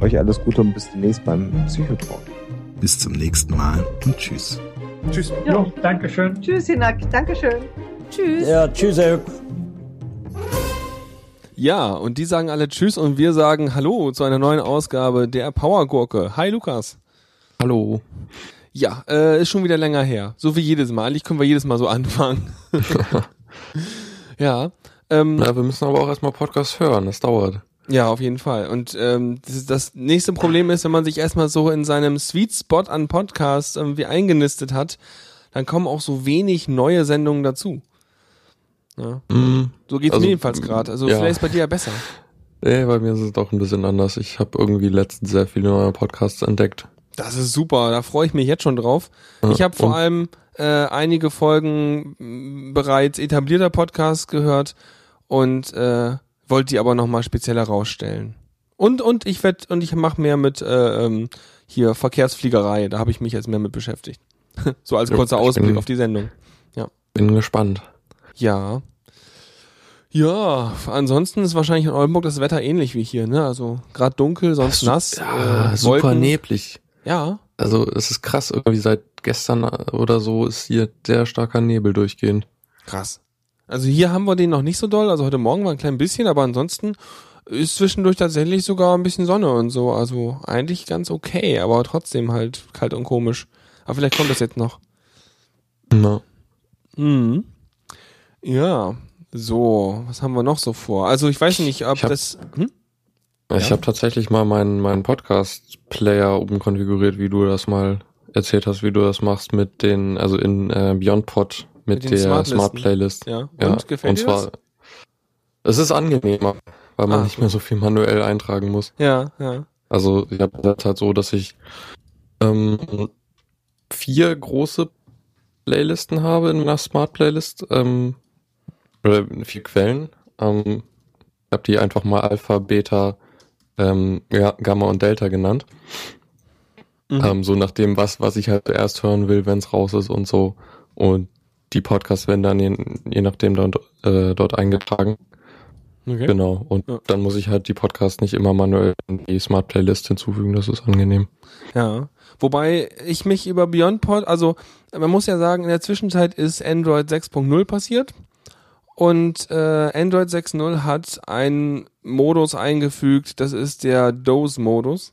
euch alles Gute und bis demnächst beim Psychotalk. Bis zum nächsten Mal und tschüss. Tschüss. Ja, jo, danke schön. Tschüss, Hinak. Dankeschön. Tschüss. Ja, tschüss. Ja, und die sagen alle Tschüss und wir sagen Hallo zu einer neuen Ausgabe der Powergurke. Hi Lukas. Hallo. Ja, äh, ist schon wieder länger her. So wie jedes Mal. Eigentlich können wir jedes Mal so anfangen. ja. Ähm, Na, wir müssen aber auch erstmal Podcast hören. Das dauert. Ja, auf jeden Fall. Und ähm, das, das nächste Problem ist, wenn man sich erstmal so in seinem Sweet Spot an Podcasts irgendwie eingenistet hat, dann kommen auch so wenig neue Sendungen dazu. Ja. Mm, so geht's also, mir jedenfalls gerade. Also ja. vielleicht ist bei dir ja besser. Nee, bei mir ist es doch ein bisschen anders. Ich habe irgendwie letztens sehr viele neue Podcasts entdeckt. Das ist super, da freue ich mich jetzt schon drauf. Ja, ich habe vor allem äh, einige Folgen bereits etablierter Podcasts gehört und äh, wollte die aber nochmal speziell herausstellen. Und und ich werd und ich mache mehr mit äh, ähm, hier Verkehrsfliegerei, da habe ich mich jetzt mehr mit beschäftigt. so als Ja, kurzer Ausblick bin- auf die Sendung. Bin gespannt. Ja. Ja, ansonsten ist wahrscheinlich in Oldenburg das Wetter ähnlich wie hier, ne? Also gerade dunkel, sonst nass. Ja, äh, super Wolken. neblig. Ja, Also es ist krass, irgendwie seit gestern oder so ist hier sehr starker Nebel durchgehend. Krass. Also hier haben wir den noch nicht so doll. Also heute Morgen war ein klein bisschen, aber ansonsten ist zwischendurch tatsächlich sogar ein bisschen Sonne und so. Also eigentlich ganz okay, aber trotzdem halt kalt und komisch. Aber vielleicht kommt das jetzt noch. Na. Mhm. Ja. So, was haben wir noch so vor? Also ich weiß nicht, ob Ich hab- das. Hm? Ich Ja. habe tatsächlich mal meinen meinen Podcast-Player umkonfiguriert, wie du das mal erzählt hast, wie du das machst mit den, also in äh, BeyondPod mit, der. Smart Playlist. Ja. Und Ja, gefällt und dir zwar, das? es ist angenehmer, weil man Ah. nicht mehr so viel manuell eintragen muss. Ja, ja. Also ich habe das halt so, dass ich ähm, vier große Playlisten habe in meiner Smart Playlist, ähm, oder vier Quellen. Ähm, ich habe die einfach mal Alpha, Beta, ähm, ja, Gamma und Delta genannt. Mhm. Ähm, so nach dem, was, was ich halt zuerst hören will, wenn es raus ist und so. Und die Podcasts werden dann je, je nachdem dort, äh, dort eingetragen. Okay. Genau. Und Ja. dann muss ich halt die Podcasts nicht immer manuell in die Smart Playlist hinzufügen. Das ist angenehm. Ja. Wobei ich mich über BeyondPod, also man muss ja sagen, in der Zwischenzeit ist Android 6.0 passiert und äh, Android 6.0 hat einen Modus eingefügt, das ist der Dose-Modus.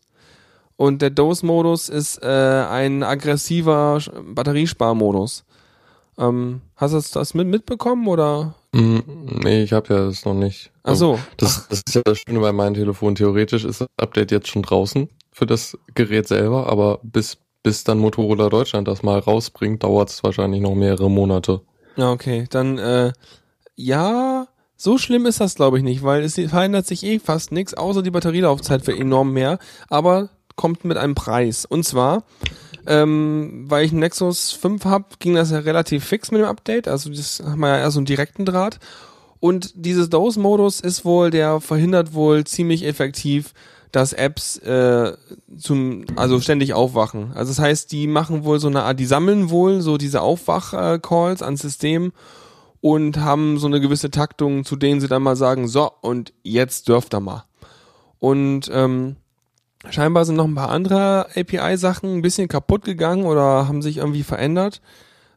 Und der Dose-Modus ist äh, ein aggressiver Batteriesparmodus. Ähm, hast du das- mit, mitbekommen oder? Mm, nee, ich habe ja das noch nicht. Ach so. Das, das ist ja das Schöne bei meinem Telefon. Theoretisch ist das Update jetzt schon draußen für das Gerät selber, aber bis, bis dann Motorola Deutschland das mal rausbringt, dauert es wahrscheinlich noch mehrere Monate. Ja, okay. Dann, äh, ja, so schlimm ist das, glaube ich, nicht, weil es verändert sich eh fast nichts, außer die Batterielaufzeit wird enorm mehr, aber kommt mit einem Preis. Und zwar, ähm, weil ich einen Nexus 5 hab, ging das ja relativ fix mit dem Update. Also das haben wir ja eher so einen direkten Draht. Und dieses Dose-Modus ist wohl, der verhindert wohl ziemlich effektiv, dass Apps äh, zum, also ständig aufwachen. Also das heißt, die machen wohl so eine Art, die sammeln wohl so diese Aufwach-Calls ans System und haben so eine gewisse Taktung, zu denen sie dann mal sagen, so, und jetzt dürft ihr mal. Und ähm, scheinbar sind noch ein paar andere API-Sachen ein bisschen kaputt gegangen oder haben sich irgendwie verändert,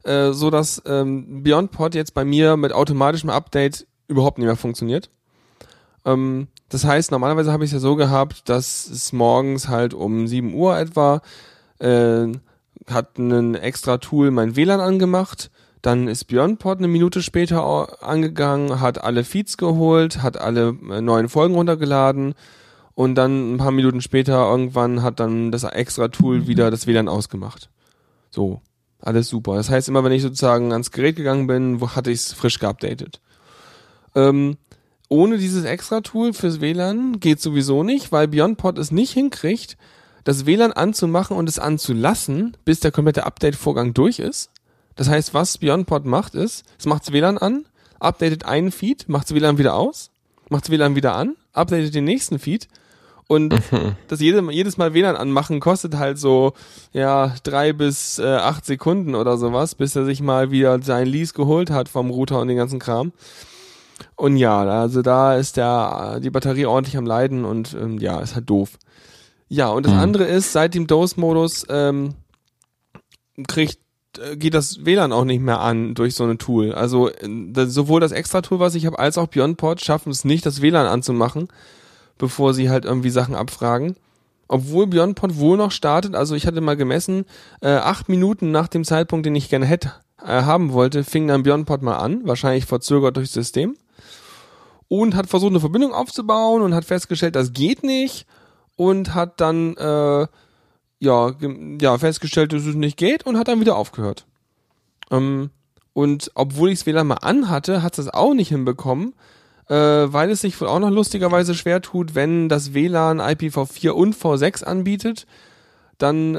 äh, so dass ähm, BeyondPod jetzt bei mir mit automatischem Update überhaupt nicht mehr funktioniert. Ähm, das heißt, normalerweise habe ich es ja so gehabt, dass es morgens halt um 7 Uhr etwa äh, hat ein extra Tool mein WLAN angemacht, dann ist BeyondPod eine Minute später angegangen, hat alle Feeds geholt, hat alle äh, neuen Folgen runtergeladen und dann ein paar Minuten später irgendwann hat dann das extra Tool wieder das WLAN ausgemacht. So, alles super. Das heißt, immer wenn ich sozusagen ans Gerät gegangen bin, wo hatte ich es frisch geupdatet. Ähm, ohne dieses extra Tool fürs WLAN geht sowieso nicht, weil BeyondPod es nicht hinkriegt, das WLAN anzumachen und es anzulassen, bis der komplette Update-Vorgang durch ist. Das heißt, was BeyondPod macht, ist, es macht das WLAN an, updatet einen Feed, macht das WLAN wieder aus, macht das WLAN wieder an, updatet den nächsten Feed und das jede, jedes Mal WLAN anmachen kostet halt so, ja, drei bis äh, acht Sekunden oder sowas, bis er sich mal wieder sein Lease geholt hat vom Router und den ganzen Kram. Und ja, also da ist der, die Batterie ordentlich am Leiden und ähm, ja, ist halt doof. Ja, und das Mhm. andere ist, seit dem DOS-Modus ähm, kriegt äh, geht das WLAN auch nicht mehr an durch so eine Tool. Also äh, sowohl das Extra-Tool, was ich habe, als auch BeyondPort schaffen es nicht, das WLAN anzumachen, bevor sie halt irgendwie Sachen abfragen. Obwohl BeyondPort wohl noch startet, also ich hatte mal gemessen, äh, acht Minuten nach dem Zeitpunkt, den ich gerne hätte, äh, haben wollte, fing dann BeyondPort mal an, wahrscheinlich verzögert durchs System. Und hat versucht, eine Verbindung aufzubauen und hat festgestellt, das geht nicht. Und hat dann äh, ja, ja, festgestellt, dass es nicht geht und hat dann wieder aufgehört. Ähm, und obwohl ich es WLAN mal anhatte, hat es das auch nicht hinbekommen, äh, weil es sich wohl auch noch lustigerweise schwer tut, wenn das WLAN IPv4 und V6 anbietet, dann äh,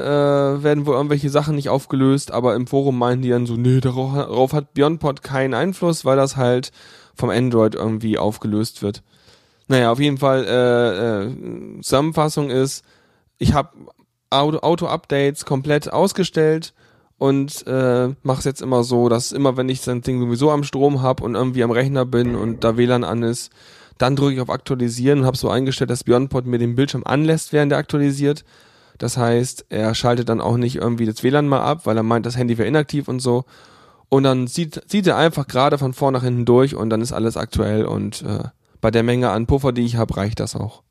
werden wohl irgendwelche Sachen nicht aufgelöst, aber im Forum meinen die dann so, nee, darauf, hat BeyondPod keinen Einfluss, weil das halt vom Android irgendwie aufgelöst wird. Naja, auf jeden Fall, äh, äh, Zusammenfassung ist, ich habe Auto- Auto-Updates komplett ausgestellt und äh, mache es jetzt immer so, dass immer, wenn ich das Ding sowieso am Strom habe und irgendwie am Rechner bin und da WLAN an ist, dann drücke ich auf Aktualisieren und habe so eingestellt, dass BeyondPod mir den Bildschirm anlässt, während er aktualisiert. Das heißt, er schaltet dann auch nicht irgendwie das WLAN mal ab, weil er meint, das Handy wäre inaktiv und so. Und dann sieht, sieht er einfach gerade von vorn nach hinten durch und dann ist alles aktuell und äh, bei der Menge an Puffer, die ich habe, reicht das auch.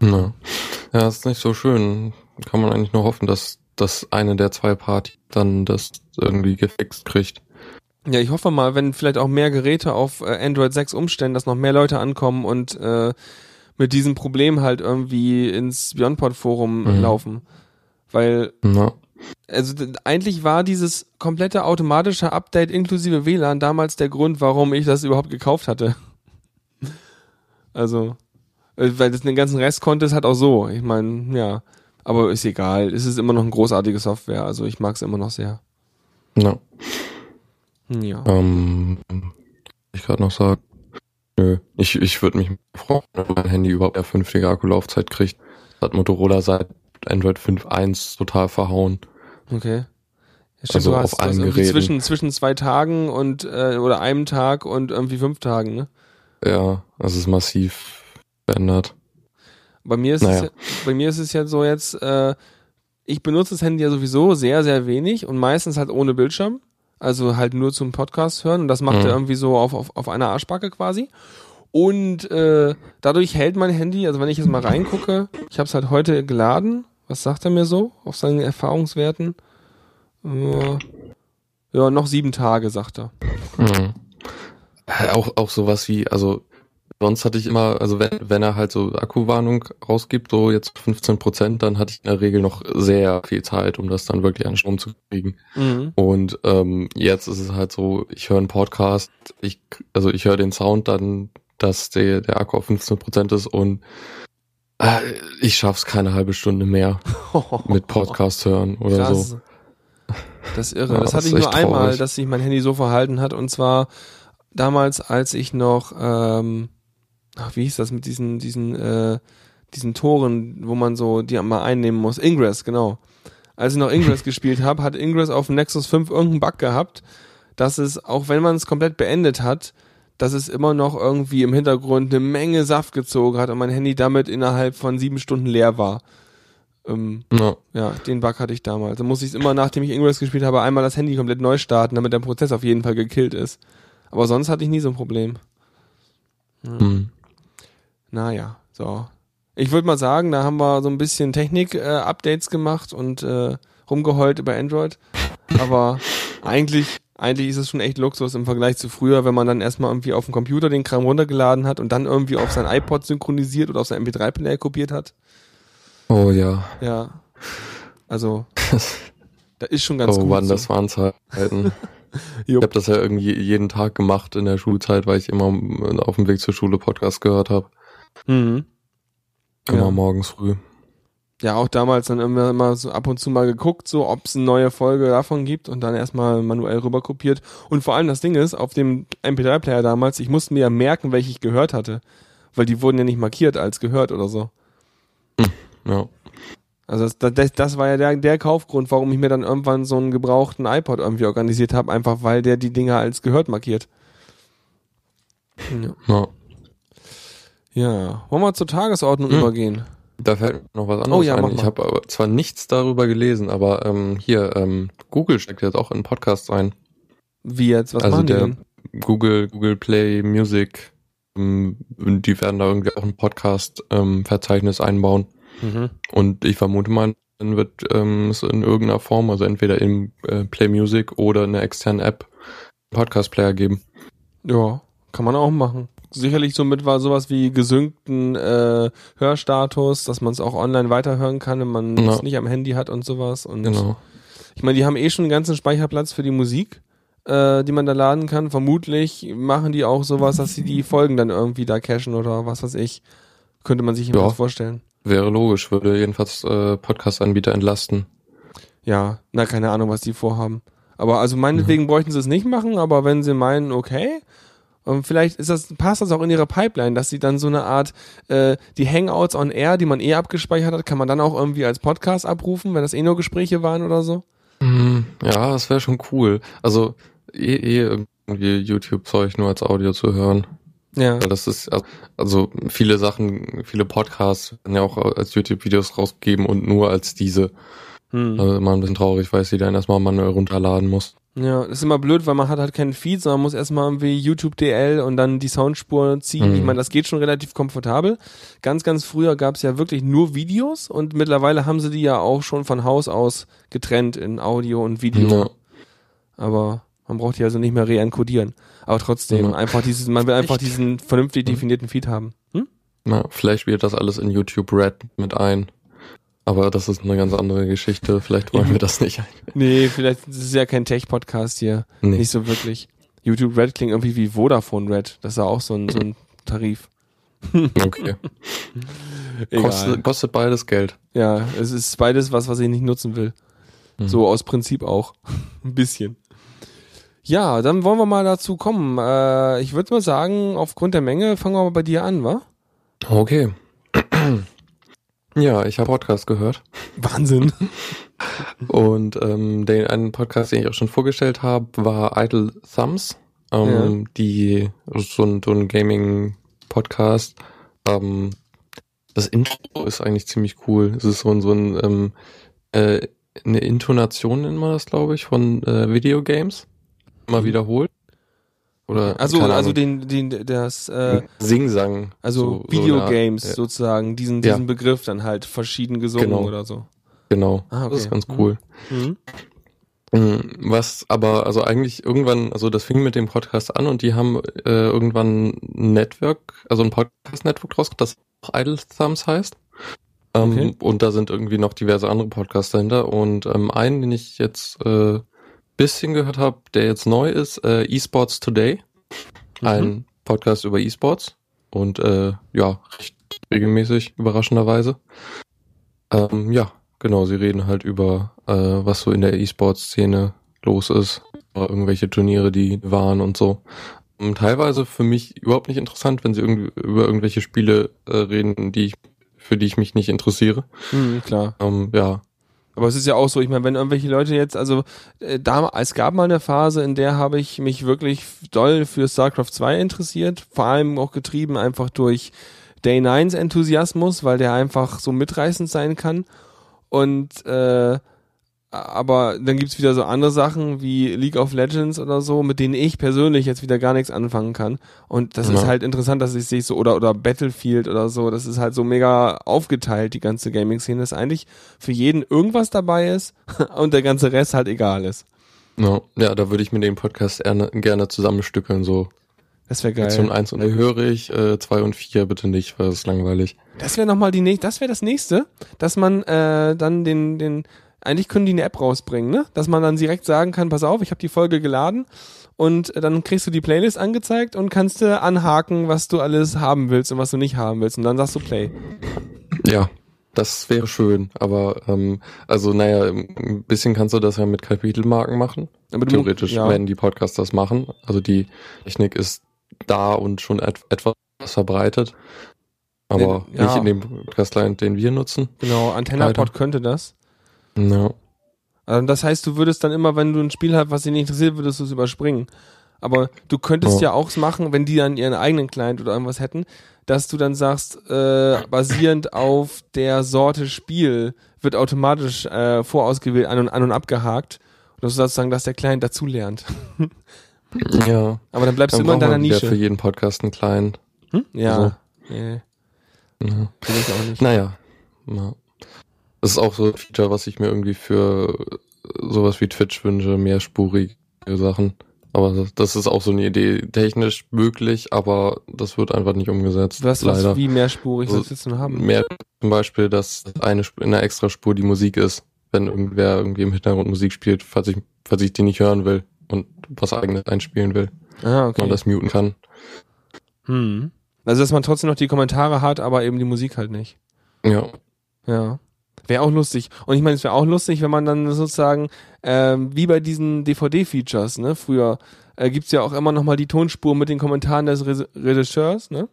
Ja. ja, ist nicht so schön. Kann man eigentlich nur hoffen, dass, dass eine der zwei Party dann das irgendwie gefixt kriegt. Ja, ich hoffe mal, wenn vielleicht auch mehr Geräte auf äh, Android 6 umstellen, dass noch mehr Leute ankommen und äh, mit diesem Problem halt irgendwie ins BeyondPod Forum Mhm. laufen. Weil, Na, also eigentlich war dieses komplette automatische Update inklusive WLAN damals der Grund, warum ich das überhaupt gekauft hatte. Also, äh, weil das den ganzen Rest konnte es halt auch so. Ich meine, ja. Aber ist egal. Es ist immer noch eine großartige Software. Also ich mag es immer noch sehr. na. Ja. Ähm, ich gerade noch sagen. Nö, ich, ich würde mich freuen, wenn mein Handy überhaupt eine vernünftige Akkulaufzeit kriegt. Das hat Motorola seit Android 5.1 total verhauen. Okay. Ja, stimmt, Also du auf hast, allen irgendwie Geräten. zwischen, zwischen zwei Tagen und äh, oder einem Tag und irgendwie fünf Tagen, ne? Ja, das ist massiv verändert. Bei mir ist es Naja. ja, bei mir ist es ja so jetzt, äh, ich benutze das Handy ja sowieso sehr, sehr wenig und meistens halt ohne Bildschirm. Also halt nur zum Podcast hören und das macht Mhm. er irgendwie so auf, auf, auf einer Arschbacke quasi. Und äh, dadurch hält mein Handy, also wenn ich jetzt mal reingucke, ich habe es halt heute geladen. Was sagt er mir so auf seinen Erfahrungswerten? Äh, ja, noch sieben Tage, sagt er. Mhm. Äh, Auch, auch sowas wie, also sonst hatte ich immer, also wenn, wenn er halt so Akkuwarnung rausgibt, so jetzt 15 Prozent, dann hatte ich in der Regel noch sehr viel Zeit, um das dann wirklich an Strom zu kriegen. Mhm. Und ähm, jetzt ist es halt so, ich höre einen Podcast, ich, also ich höre den Sound dann, dass der, der Akku auf 15 Prozent ist und äh, ich schaff's keine halbe Stunde mehr mit Podcast hören oder Krass. so. Das ist irre. Ja, das hatte das ich nur einmal, traurig. dass sich mein Handy so verhalten hat. Und zwar damals, als ich noch, ähm, ach, wie hieß das mit diesen, diesen, äh, diesen Toren, wo man so die mal einnehmen muss. Ingress, genau. Als ich noch Ingress gespielt habe, hat Ingress auf dem Nexus 5 irgendeinen Bug gehabt, dass es, auch wenn man es komplett beendet hat, dass es immer noch irgendwie im Hintergrund eine Menge Saft gezogen hat und mein Handy damit innerhalb von sieben Stunden leer war. Ähm, Ja, ja, den Bug hatte ich damals. Da musste ich immer, nachdem ich Ingress gespielt habe, einmal das Handy komplett neu starten, damit der Prozess auf jeden Fall gekillt ist. Aber sonst hatte ich nie so ein Problem. hm. Naja, so. Ich würde mal sagen, da haben wir so ein bisschen Technik-Updates gemacht und äh, rumgeheult über Android. Aber eigentlich, eigentlich ist es schon echt Luxus im Vergleich zu früher, wenn man dann erstmal irgendwie auf dem Computer den Kram runtergeladen hat und dann irgendwie auf sein iPod synchronisiert oder auf sein MP3-Player kopiert hat. Oh ja. Ja. Also, da ist schon ganz oh gut. Mann, so. das waren Zeiten. Ich habe das ja irgendwie jeden Tag gemacht in der Schulzeit, weil ich immer auf dem Weg zur Schule Podcast gehört habe. Mhm. Immer Ja. morgens früh. Ja, auch damals dann immer, immer so ab und zu mal geguckt, so ob es eine neue Folge davon gibt und dann erstmal manuell rüber kopiert. Und vor allem das Ding ist, auf dem MP3-Player damals, ich musste mir ja merken, welche ich gehört hatte. Weil die wurden ja nicht markiert als gehört oder so. Ja. Also das, das, das war ja der, der Kaufgrund, warum ich mir dann irgendwann so einen gebrauchten iPod irgendwie organisiert habe, einfach weil der die Dinger als gehört markiert. Ja. ja. Ja. Wollen wir zur Tagesordnung Hm. übergehen? Da fällt mir noch was anderes Oh ja, ein. Ich habe aber zwar nichts darüber gelesen, aber ähm, hier, ähm, Google steckt jetzt auch in Podcasts ein. Wie jetzt? Was Also machen die der- denn? Google, Google Play Music, ähm, die werden da irgendwie auch ein Podcast-Verzeichnis einbauen. Mhm. Und ich vermute mal, dann wird ähm, es in irgendeiner Form, also entweder im äh, Play Music oder in einer externen App, Podcast-Player geben. Ja, kann man auch machen. Sicherlich somit war sowas wie gesynkten äh, Hörstatus, dass man es auch online weiterhören kann, wenn man Ja. es nicht am Handy hat und sowas. Und Genau. ich meine, die haben eh schon einen ganzen Speicherplatz für die Musik, äh, die man da laden kann. Vermutlich machen die auch sowas, dass sie die Folgen dann irgendwie da cachen oder was weiß ich. Könnte man sich Ja. jedenfalls vorstellen. Wäre logisch, würde jedenfalls äh, Podcast-Anbieter entlasten. Ja, na, keine Ahnung, was die vorhaben. Aber also meinetwegen bräuchten sie es nicht machen, aber wenn sie meinen, okay, und vielleicht ist das, passt das auch in ihre Pipeline, dass sie dann so eine Art, äh, die Hangouts on Air, die man eh abgespeichert hat, kann man dann auch irgendwie als Podcast abrufen, wenn das eh nur Gespräche waren oder so? Hm, Ja, das wäre schon cool. Also eh, eh irgendwie YouTube-Zeug nur als Audio zu hören. Ja. Weil das ist, also viele Sachen, viele Podcasts werden ja auch als YouTube-Videos rausgegeben und nur als diese. Hm. Also immer ein bisschen traurig, weil ich sie dann erstmal manuell runterladen muss. Ja, das ist immer blöd, weil man hat halt keinen Feed, sondern muss erstmal irgendwie YouTube DL und dann die Soundspur ziehen. Mhm. Ich meine, das geht schon relativ komfortabel. Ganz, ganz früher gab es ja wirklich nur Videos und mittlerweile haben sie die ja auch schon von Haus aus getrennt in Audio und Video. Ja. Aber man braucht die also nicht mehr reencodieren. Aber trotzdem, Ja. einfach dieses, man will einfach diesen vernünftig definierten Feed haben. Hm? Na, vielleicht spielt das alles in YouTube Red mit ein. Aber das ist eine ganz andere Geschichte. Vielleicht wollen wir das nicht. Nee, vielleicht ist es ja kein Tech-Podcast hier. Nee. Nicht so wirklich. YouTube Red klingt irgendwie wie Vodafone Red. Das ist ja auch so ein, so ein Tarif. Okay. Kostet, kostet beides Geld. Ja, es ist beides was, was ich nicht nutzen will. Mhm. So aus Prinzip auch. Ein bisschen. Ja, dann wollen wir mal dazu kommen. Äh, ich würde mal sagen, aufgrund der Menge fangen wir mal bei dir an, wa? Okay. Ja, ich habe Podcast gehört. Wahnsinn. Und ähm, den einen Podcast, den ich auch schon vorgestellt habe, war Idle Thumbs. Ähm, Die so ein, so ein Gaming-Podcast. Ähm, das Intro ist eigentlich ziemlich cool. Es ist so ein, so ein ähm, äh, eine Intonation nennt man das, glaube ich, von äh, Videogames. Immer wiederholt. Oder Also, also den, den, das, äh, Singsang. also so- so Videogames eine Art, sozusagen, diesen, Ja. diesen Begriff dann halt verschieden gesungen Genau. oder so. Genau. Ah, okay. Das ist ganz Mhm. cool. Mhm. Mm, Was aber, also eigentlich irgendwann, also das fing mit dem Podcast an und die haben äh, irgendwann ein Network, also ein Podcast-Network draus, das auch Idle Thumbs heißt. Ähm, Okay. Und da sind irgendwie noch diverse andere Podcasts dahinter. Und ähm, einen, den ich jetzt äh, bisschen gehört habe, der jetzt neu ist, äh, eSports Today. Mhm. Ein Podcast über eSports. Und äh, ja, recht regelmäßig, überraschenderweise. Ähm, ja, genau, sie reden halt über, äh, was so in der E-Sports-Szene los ist, oder irgendwelche Turniere, die waren und so. Und teilweise für mich überhaupt nicht interessant, wenn sie irgendwie über irgendwelche Spiele äh, reden, die ich, für die ich mich nicht interessiere. Mhm, klar. Ähm, ja, Aber es ist ja auch so, ich meine, wenn irgendwelche Leute jetzt, also äh, da, es gab mal eine Phase, in der habe ich mich wirklich doll für StarCraft 2 interessiert, vor allem auch getrieben einfach durch Day 9s Enthusiasmus, weil der einfach so mitreißend sein kann. Und äh, aber dann gibt's wieder so andere Sachen wie League of Legends oder so, mit denen ich persönlich jetzt wieder gar nichts anfangen kann. Und das ist Ja. halt interessant, dass ich sehe so, oder, oder Battlefield oder so, das ist halt so mega aufgeteilt, die ganze Gaming-Szene, dass eigentlich für jeden irgendwas dabei ist und der ganze Rest halt egal ist. ja, ja da würde ich mir den Podcast gerne, gerne zusammenstückeln, so. Das wäre geil. Aktion 1 und höre ich, äh, 2 und 4 bitte nicht, weil das ist langweilig. Das wäre nochmal die nächste, das wäre das nächste, dass man äh, dann den, den, eigentlich können die eine App rausbringen, ne? Dass man dann direkt sagen kann, pass auf, ich habe die Folge geladen und äh, dann kriegst du die Playlist angezeigt und kannst du anhaken, was du alles haben willst und was du nicht haben willst und dann sagst du Play. Ja, das wäre schön, aber ähm, also naja, ein bisschen kannst du das ja mit Kapitelmarken machen. Aber Theoretisch ja. werden die Podcasts das machen. Also die Technik ist da und schon et etwas verbreitet. Aber Ja. nicht in dem Podcast-Client, den wir nutzen. Genau, AntennaPod könnte das. Ja. Also das heißt, du würdest dann immer, wenn du ein Spiel hast, was dich nicht interessiert, würdest du es überspringen. Aber du könntest ja, Ja. auch machen, wenn die dann ihren eigenen Client oder irgendwas hätten, dass du dann sagst, äh, basierend auf der Sorte Spiel wird automatisch äh, vorausgewählt an und an und abgehakt. Und dass du sozusagen, dass der Client dazu lernt. Ja. Aber dann bleibst Dann du immer in deiner wieder für Nische. jeden Podcast einen kleinen. Hm? Ja. Also. Nee, Ja. ich auch nicht. Naja. Ja. Das ist auch so ein Feature, was ich mir irgendwie für sowas wie Twitch wünsche, mehrspurige Sachen. Aber das- das ist auch so eine Idee, technisch möglich, aber das wird einfach nicht umgesetzt. Was, leider. was, wie mehrspurig, Also, willst du noch haben? Mehr zum Beispiel, dass eine in der Extraspur die Musik ist, wenn irgendwer irgendwie im Hintergrund Musik spielt, falls ich, falls ich die nicht hören will und was eigenes einspielen will, Ah, man okay. das muten kann. Hm. Also, dass man trotzdem noch die Kommentare hat, aber eben die Musik halt nicht. Ja. Ja. Wäre auch lustig. Und ich meine, es wäre auch lustig, wenn man dann sozusagen, ähm, wie bei diesen DVD-Features, ne, früher, äh, gibt's ja auch immer noch mal die Tonspur mit den Kommentaren des Re Regisseurs, ne?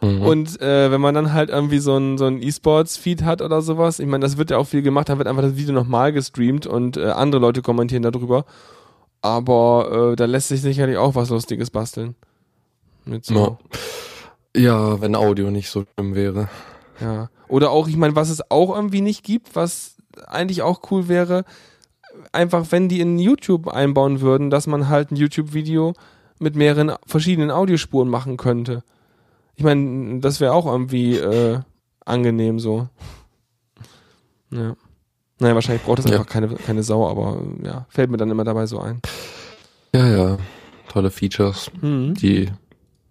Mhm. Und äh, wenn man dann halt irgendwie so ein, so ein E-Sports-Feed hat oder sowas, ich meine, das wird ja auch viel gemacht, da wird einfach das Video nochmal gestreamt und äh, andere Leute kommentieren darüber. Aber äh, da lässt sich sicherlich auch was Lustiges basteln. Mit so. Ja. ja, wenn Audio nicht so schlimm wäre. Ja. Oder auch, ich meine, was es auch irgendwie nicht gibt, was eigentlich auch cool wäre, einfach wenn die in YouTube einbauen würden, dass man halt ein YouTube-Video mit mehreren verschiedenen Audiospuren machen könnte. Ich meine, das wäre auch irgendwie äh, angenehm so. Ja. Naja, wahrscheinlich braucht das Ja. einfach keine, keine Sau, aber ja, fällt mir dann immer dabei so ein. Ja, ja. Tolle Features, Mhm. die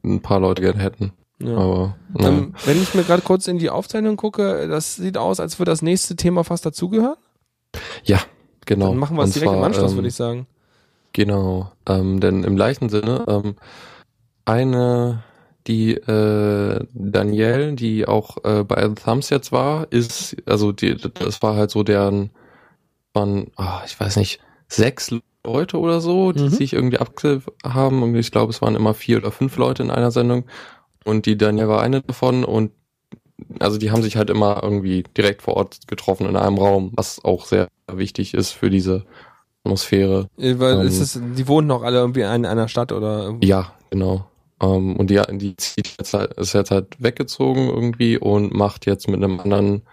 ein paar Leute gerne hätten. Ja. Aber naja. Ähm, wenn ich mir gerade kurz in die Aufzeichnung gucke, das sieht aus, als würde das nächste Thema fast dazugehören. ja, genau. Dann machen wir es direkt im zwar, Anschluss, ähm, würde ich sagen. Genau, ähm, denn im gleichen Sinne, ähm, eine, die äh, Danielle, die auch äh, bei The Thumbs jetzt war, ist, also die, das war halt so deren, waren, ah, ich weiß nicht, sechs Leute oder so, die Mhm. sich irgendwie abge haben. Und ich glaube, es waren immer vier oder fünf Leute in einer Sendung. Und die Danielle war eine davon und also die haben sich halt immer irgendwie direkt vor Ort getroffen in einem Raum, was auch sehr wichtig ist für diese Atmosphäre. Äh, Weil ähm, ist es, die wohnen noch alle irgendwie in einer Stadt oder irgendwo. Ja, genau. Ähm, und die, die zieht jetzt halt, ist jetzt halt weggezogen irgendwie und macht jetzt mit einem anderen,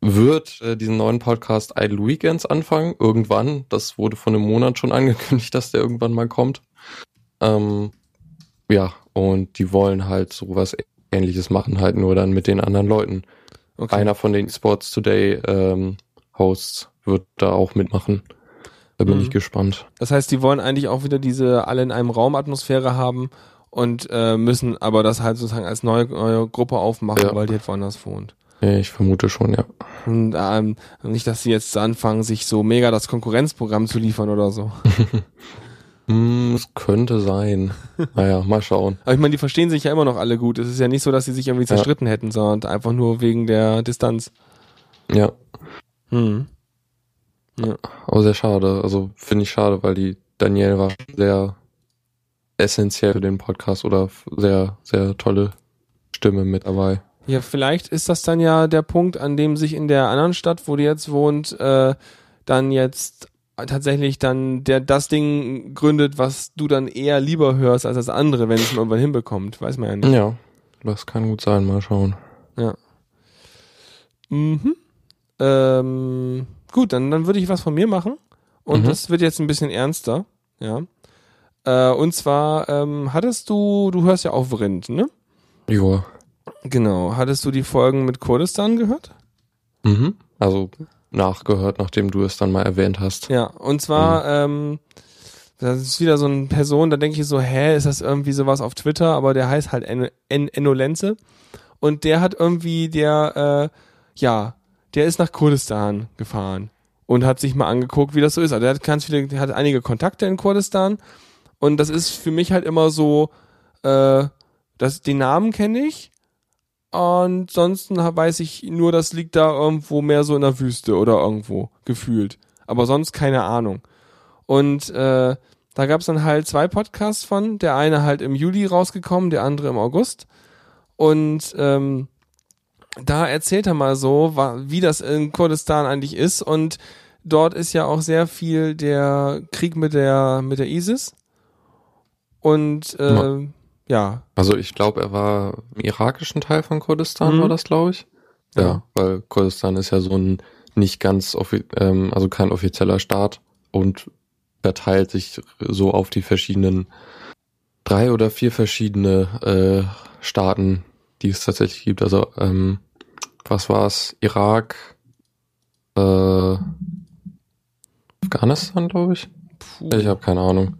wird äh, diesen neuen Podcast Idle Weekends anfangen, irgendwann. Das wurde vor einem Monat schon angekündigt, dass der irgendwann mal kommt. Ähm, ja, und die wollen halt sowas ähnliches machen, halt nur dann mit den anderen Leuten. Okay. Einer von den Sports Today ähm, Hosts wird da auch mitmachen. Da bin Mhm. ich gespannt. Das heißt, die wollen eigentlich auch wieder diese alle in einem Raum Atmosphäre haben und äh, müssen aber das halt sozusagen als neue, neue Gruppe aufmachen, Ja. weil die jetzt woanders wohnt. Ich vermute schon, ja. Und ähm, nicht, dass sie jetzt anfangen, sich so mega das Konkurrenzprogramm zu liefern oder so. Hm, es könnte sein. Naja, mal schauen. Aber ich meine, die verstehen sich ja immer noch alle gut. Es ist ja nicht so, dass sie sich irgendwie Ja. zerstritten hätten, sondern einfach nur wegen der Distanz. Ja, Hm. aber sehr schade. Also finde ich schade, weil die Danielle war sehr essentiell für den Podcast oder sehr, sehr tolle Stimme mit dabei. Ja, vielleicht ist das dann ja der Punkt, an dem sich in der anderen Stadt, wo die jetzt wohnt, äh, dann jetzt tatsächlich dann der das Ding gründet, was du dann eher lieber hörst als das andere, wenn es mal irgendwann hinbekommt. Weiß man ja nicht. Ja, das kann gut sein. Mal schauen. Mhm. Ähm, gut, dann, dann würde ich was von mir machen. Und Mhm. das wird jetzt ein bisschen ernster. Ja. Äh, und zwar ähm, hattest du, du hörst ja auf Rind, ne? Joa. Genau. Hattest du die Folgen mit Kurdistan gehört? Mhm. Also nachgehört, nachdem du es dann mal erwähnt hast. Ja, und zwar, ähm, das ist wieder so eine Person, da denke ich so, hä, ist das irgendwie sowas auf Twitter, aber der heißt halt En- En- Enno Lenze. Und der hat irgendwie, der, äh, ja, der ist nach Kurdistan gefahren und hat sich mal angeguckt, wie das so ist. Also der hat ganz viele, der hat einige Kontakte in Kurdistan und das ist für mich halt immer so, äh, das, den Namen kenne ich und sonst weiß ich nur, das liegt da irgendwo mehr so in der Wüste oder irgendwo gefühlt. Aber sonst keine Ahnung. Und äh, da gab es dann halt zwei Podcasts von. Der eine halt im Juli rausgekommen, der andere im August. Und ähm, da erzählt er mal so, wie das in Kurdistan eigentlich ist. Und dort ist ja auch sehr viel der Krieg mit der mit der ISIS. Und äh, ja. Also ich glaube, er war im irakischen Teil von Kurdistan, Mhm. war das, glaube ich. Ja, Ja. weil Kurdistan ist ja so ein nicht ganz, ähm, also kein offizieller Staat und verteilt sich so auf die verschiedenen drei oder vier verschiedene äh, Staaten, die es tatsächlich gibt. Also ähm, was war's? Irak, äh, Afghanistan, glaube ich. Puh. Ich habe keine Ahnung.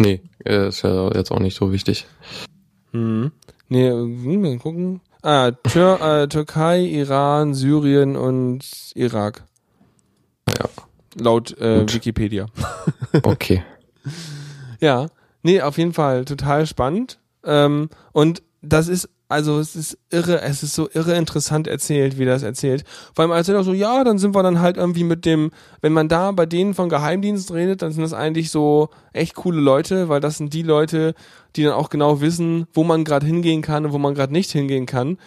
Nee, äh, ist ja jetzt auch nicht so wichtig. Hm. Nee, hm, mal gucken. Ah, Tür, äh, Türkei, Iran, Syrien und Irak. Ja. Laut äh, Gut. Wikipedia. Okay. Ja, nee, auf jeden Fall total spannend. Ähm, und das ist, also es ist irre, es ist so irre interessant erzählt, wie das erzählt. Vor allem erzählt auch so, ja, dann sind wir dann halt irgendwie mit dem, wenn man da bei denen von Geheimdienst redet, dann sind das eigentlich so echt coole Leute, weil das sind die Leute, die dann auch genau wissen, wo man gerade hingehen kann und wo man gerade nicht hingehen kann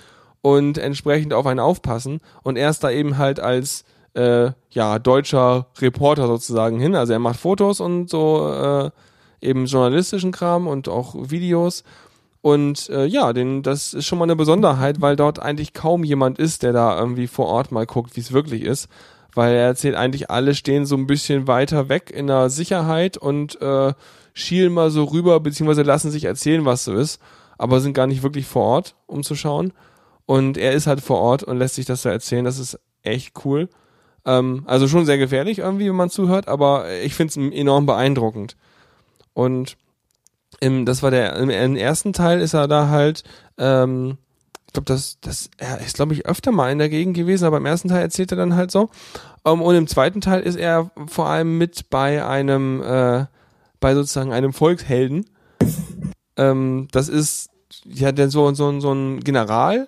und entsprechend auf einen aufpassen. Und er ist da eben halt als äh, ja deutscher Reporter sozusagen hin. Also er macht Fotos und so äh, eben journalistischen Kram und auch Videos. Und äh, ja, den, das ist schon mal eine Besonderheit, weil dort eigentlich kaum jemand ist, der da irgendwie vor Ort mal guckt, wie es wirklich ist. Weil er erzählt eigentlich, alle stehen so ein bisschen weiter weg in der Sicherheit und äh, schielen mal so rüber, beziehungsweise lassen sich erzählen, was so ist, aber sind gar nicht wirklich vor Ort, um zu schauen. Und er ist halt vor Ort und lässt sich das so erzählen. Das ist echt cool. Ähm, also schon sehr gefährlich irgendwie, wenn man zuhört, aber ich finde es enorm beeindruckend. Und im, das war der, im, im ersten Teil ist er da halt, ähm, ich glaube, das, das, er ist, glaube ich, öfter mal in der Gegend gewesen, aber im ersten Teil erzählt er dann halt so. Ähm, und im zweiten Teil ist er vor allem mit bei einem, äh, bei sozusagen einem Volkshelden. Ähm, das ist, ja, der so, so, so ein General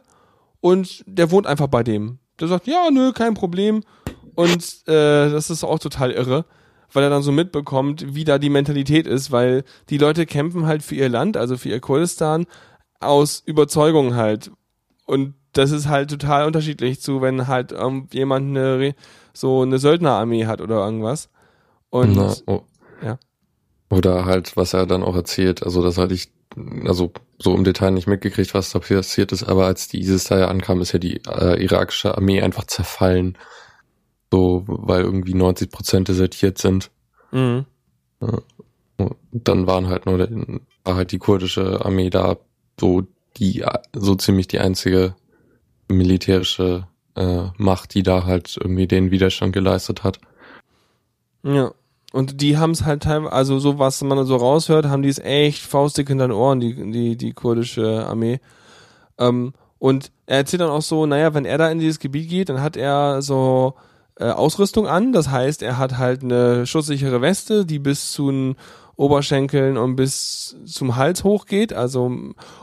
und der wohnt einfach bei dem. Der sagt, ja, nö, kein Problem. Und äh, das ist auch total irre, weil er dann so mitbekommt, wie da die Mentalität ist, weil die Leute kämpfen halt für ihr Land, also für ihr Kurdistan, aus Überzeugung halt. Und das ist halt total unterschiedlich zu, wenn halt ähm, jemand eine, so eine Söldnerarmee hat oder irgendwas. Und Na, oh. ja. Oder halt, was er dann auch erzählt, also das hatte ich, also so im Detail nicht mitgekriegt, was da passiert ist, aber als die ISIS da ja ankam, ist ja die äh, irakische Armee einfach zerfallen. So, weil irgendwie 90 Prozent desertiert sind. Mhm. Dann waren halt nur, war halt die kurdische Armee da so die, so ziemlich die einzige militärische äh, Macht, die da halt irgendwie den Widerstand geleistet hat. Ja. Und die haben es halt teilweise, also so was man so raushört, haben die es echt faustdick hinter den Ohren, die, die, die kurdische Armee. Ähm, und er erzählt dann auch so, naja, wenn er da in dieses Gebiet geht, dann hat er so äh, Ausrüstung an. Das heißt, er hat halt eine schusssichere Weste, die bis zu den Oberschenkeln und bis zum Hals hochgeht, also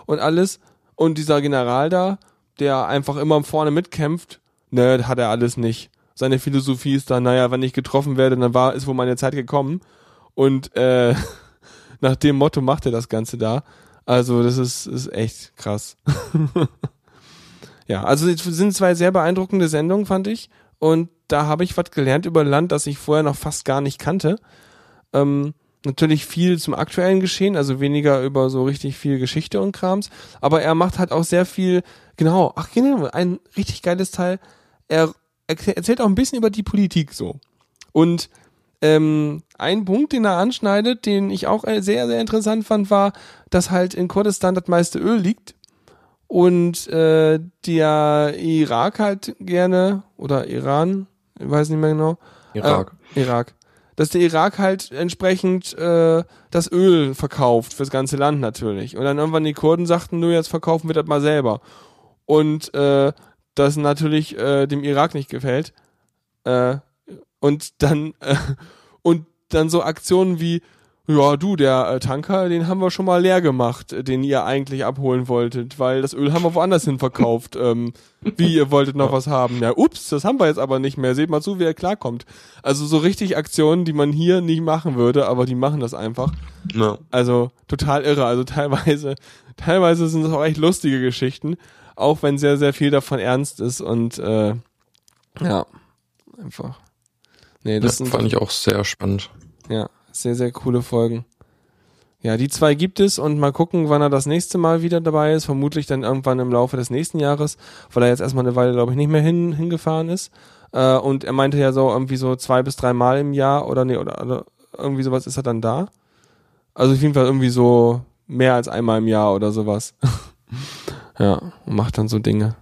und alles. Und dieser General da, der einfach immer vorne mitkämpft, ne, hat er alles nicht. Seine Philosophie ist dann, naja, wenn ich getroffen werde, dann war, ist wohl meine Zeit gekommen. Und äh, nach dem Motto macht er das Ganze da. Also das ist, ist echt krass. ja, also es sind zwei sehr beeindruckende Sendungen, fand ich. Und da habe ich was gelernt über Land, das ich vorher noch fast gar nicht kannte. Ähm, natürlich viel zum aktuellen Geschehen, also weniger über so richtig viel Geschichte und Krams. Aber er macht halt auch sehr viel, genau, ach genau, ein richtig geiles Teil. Er er erzählt auch ein bisschen über die Politik so. Und ähm, ein Punkt, den er anschneidet, den ich auch äh, sehr, sehr interessant fand, war, dass halt in Kurdistan das meiste Öl liegt und äh, der Irak halt gerne, oder Iran, ich weiß nicht mehr genau, Irak. äh, Irak. Dass der Irak halt entsprechend äh, das Öl verkauft fürs ganze Land natürlich. Und dann irgendwann die Kurden sagten, nur jetzt verkaufen wir das mal selber. Und äh, das natürlich äh, dem Irak nicht gefällt. Äh, und dann äh, und dann so Aktionen wie ja, du, der äh, Tanker, den haben wir schon mal leer gemacht, äh, den ihr eigentlich abholen wolltet, weil das Öl haben wir woanders hin verkauft. ähm, wie, ihr wolltet noch was haben? Ja, ups, das haben wir jetzt aber nicht mehr. Seht mal zu, wie er klarkommt. Also so richtig Aktionen, die man hier nicht machen würde, aber die machen das einfach. Ja. Also total irre. Also teilweise, teilweise sind es auch echt lustige Geschichten, auch wenn sehr, sehr viel davon ernst ist und äh, ja, einfach. Nee, das, Das sind fand ich auch sehr spannend. ja sehr, sehr coole Folgen. Ja, die zwei gibt es und mal gucken, wann er das nächste Mal wieder dabei ist. Vermutlich dann irgendwann im Laufe des nächsten Jahres, weil er jetzt erstmal eine Weile, glaube ich, nicht mehr hin, hingefahren ist. Äh, und er meinte ja so irgendwie so zwei bis drei Mal im Jahr oder nee, oder, oder irgendwie sowas ist er dann da. Also auf jeden Fall irgendwie so mehr als einmal im Jahr oder sowas. ja, und macht dann so Dinge.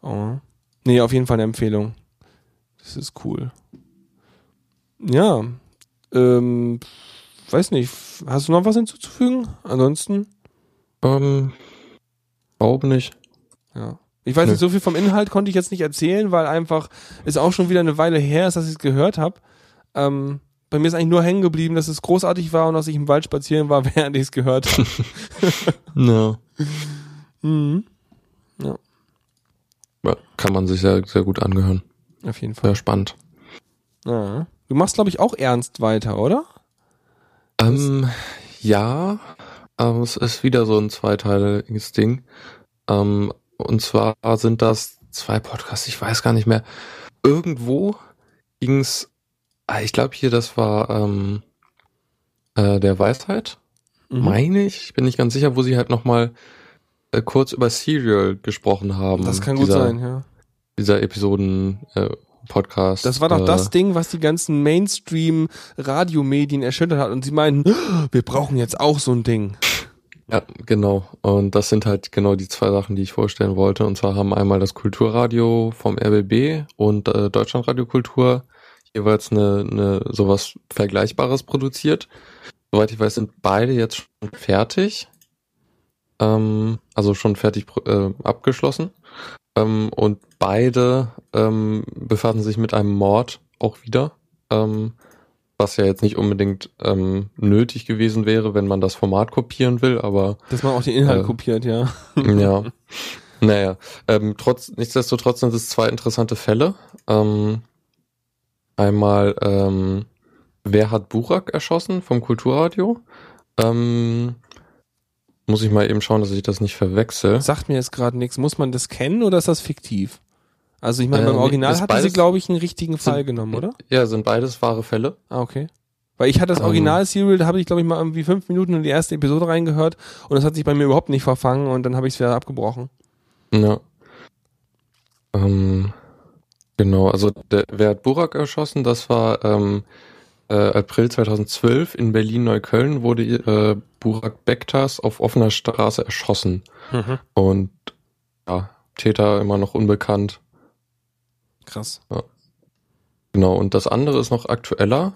Oh. Nee, auf jeden Fall eine Empfehlung. Das ist cool. Ja. Ähm, weiß nicht. Hast du noch was hinzuzufügen? Ansonsten? Ähm, glaube nicht. Ja. Ich weiß Nö. nicht, so viel vom Inhalt konnte ich jetzt nicht erzählen, weil einfach es auch schon wieder eine Weile her ist, dass ich es gehört habe. Ähm, bei mir ist eigentlich nur hängen geblieben, dass es großartig war und dass ich im Wald spazieren war, während ich es gehört habe. Ja. mhm. Ja, Kann man sich sehr, sehr gut angehören. Auf jeden Fall. Sehr spannend. Ja. Du machst, glaube ich, auch ernst weiter, oder? Ähm, ja, ähm, es ist wieder so ein zweiteiliges Ding. Ähm, und zwar sind das zwei Podcasts, ich weiß gar nicht mehr. Irgendwo ging's, ah, ich glaube hier, das war ähm, äh, der Weisheit, Mhm. meine ich. Ich bin nicht ganz sicher, wo sie halt nochmal äh, kurz über Serial gesprochen haben. Das kann gut sein, ja. Dieser Episoden äh, Podcast. Das war doch äh, das Ding, was die ganzen Mainstream-Radiomedien erschüttert hat und sie meinten, wir brauchen jetzt auch so ein Ding. Ja, genau. Und das sind halt genau die zwei Sachen, die ich vorstellen wollte. Und zwar haben einmal das Kulturradio vom RBB und äh, Deutschlandradio Kultur jeweils eine, eine sowas Vergleichbares produziert. Soweit ich weiß, sind beide jetzt schon fertig. Ähm, also schon fertig äh, abgeschlossen. Ähm, und beide ähm, befassen sich mit einem Mord auch wieder. Ähm, was ja jetzt nicht unbedingt ähm, nötig gewesen wäre, wenn man das Format kopieren will, aber Dass man auch den Inhalt Äh. kopiert, ja. ja. Naja, ähm, trotz, nichtsdestotrotz sind es zwei interessante Fälle. Ähm, einmal, ähm, wer hat Burak erschossen vom Kulturradio? Ähm, muss ich mal eben schauen, dass ich das nicht verwechsel. Sagt mir jetzt gerade nichts. Muss man das kennen oder ist das fiktiv? Also ich meine, Äh, beim nee, Original ist hatten sie, glaube ich, einen richtigen sind- Fall genommen, oder? Ja, sind beides wahre Fälle. Ah, okay. Weil ich hatte das Ähm. Original-Serial, da habe ich, glaube ich, mal irgendwie fünf Minuten in die erste Episode reingehört und das hat sich bei mir überhaupt nicht verfangen und dann habe ich es wieder abgebrochen. Ja. Ähm, genau, also der, wer hat Burak erschossen? Das war ähm, äh, April 2012 in Berlin-Neukölln wurde äh, Burak Bektas auf offener Straße erschossen. Und ja, Täter immer noch unbekannt. Krass. Genau, und das andere ist noch aktueller.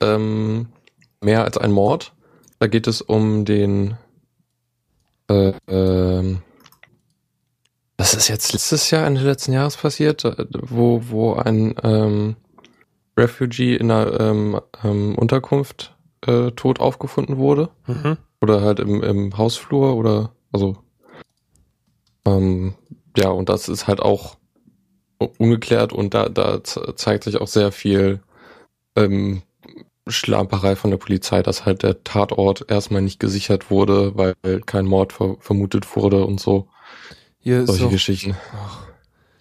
Ähm, mehr als ein Mord. Da geht es um den äh, ähm, das ist jetzt letztes Jahr, Ende letzten Jahres passiert, wo, wo ein ähm, Refugee in einer ähm, ähm, Unterkunft äh, tot aufgefunden wurde. Mhm. Oder halt im, im Hausflur oder also ähm, ja, und das ist halt auch ungeklärt und da, da ze- zeigt sich auch sehr viel ähm, Schlamperei von der Polizei, dass halt der Tatort erstmal nicht gesichert wurde, weil kein Mord ver vermutet wurde und so. Hier ist Solche so, Geschichten. ach,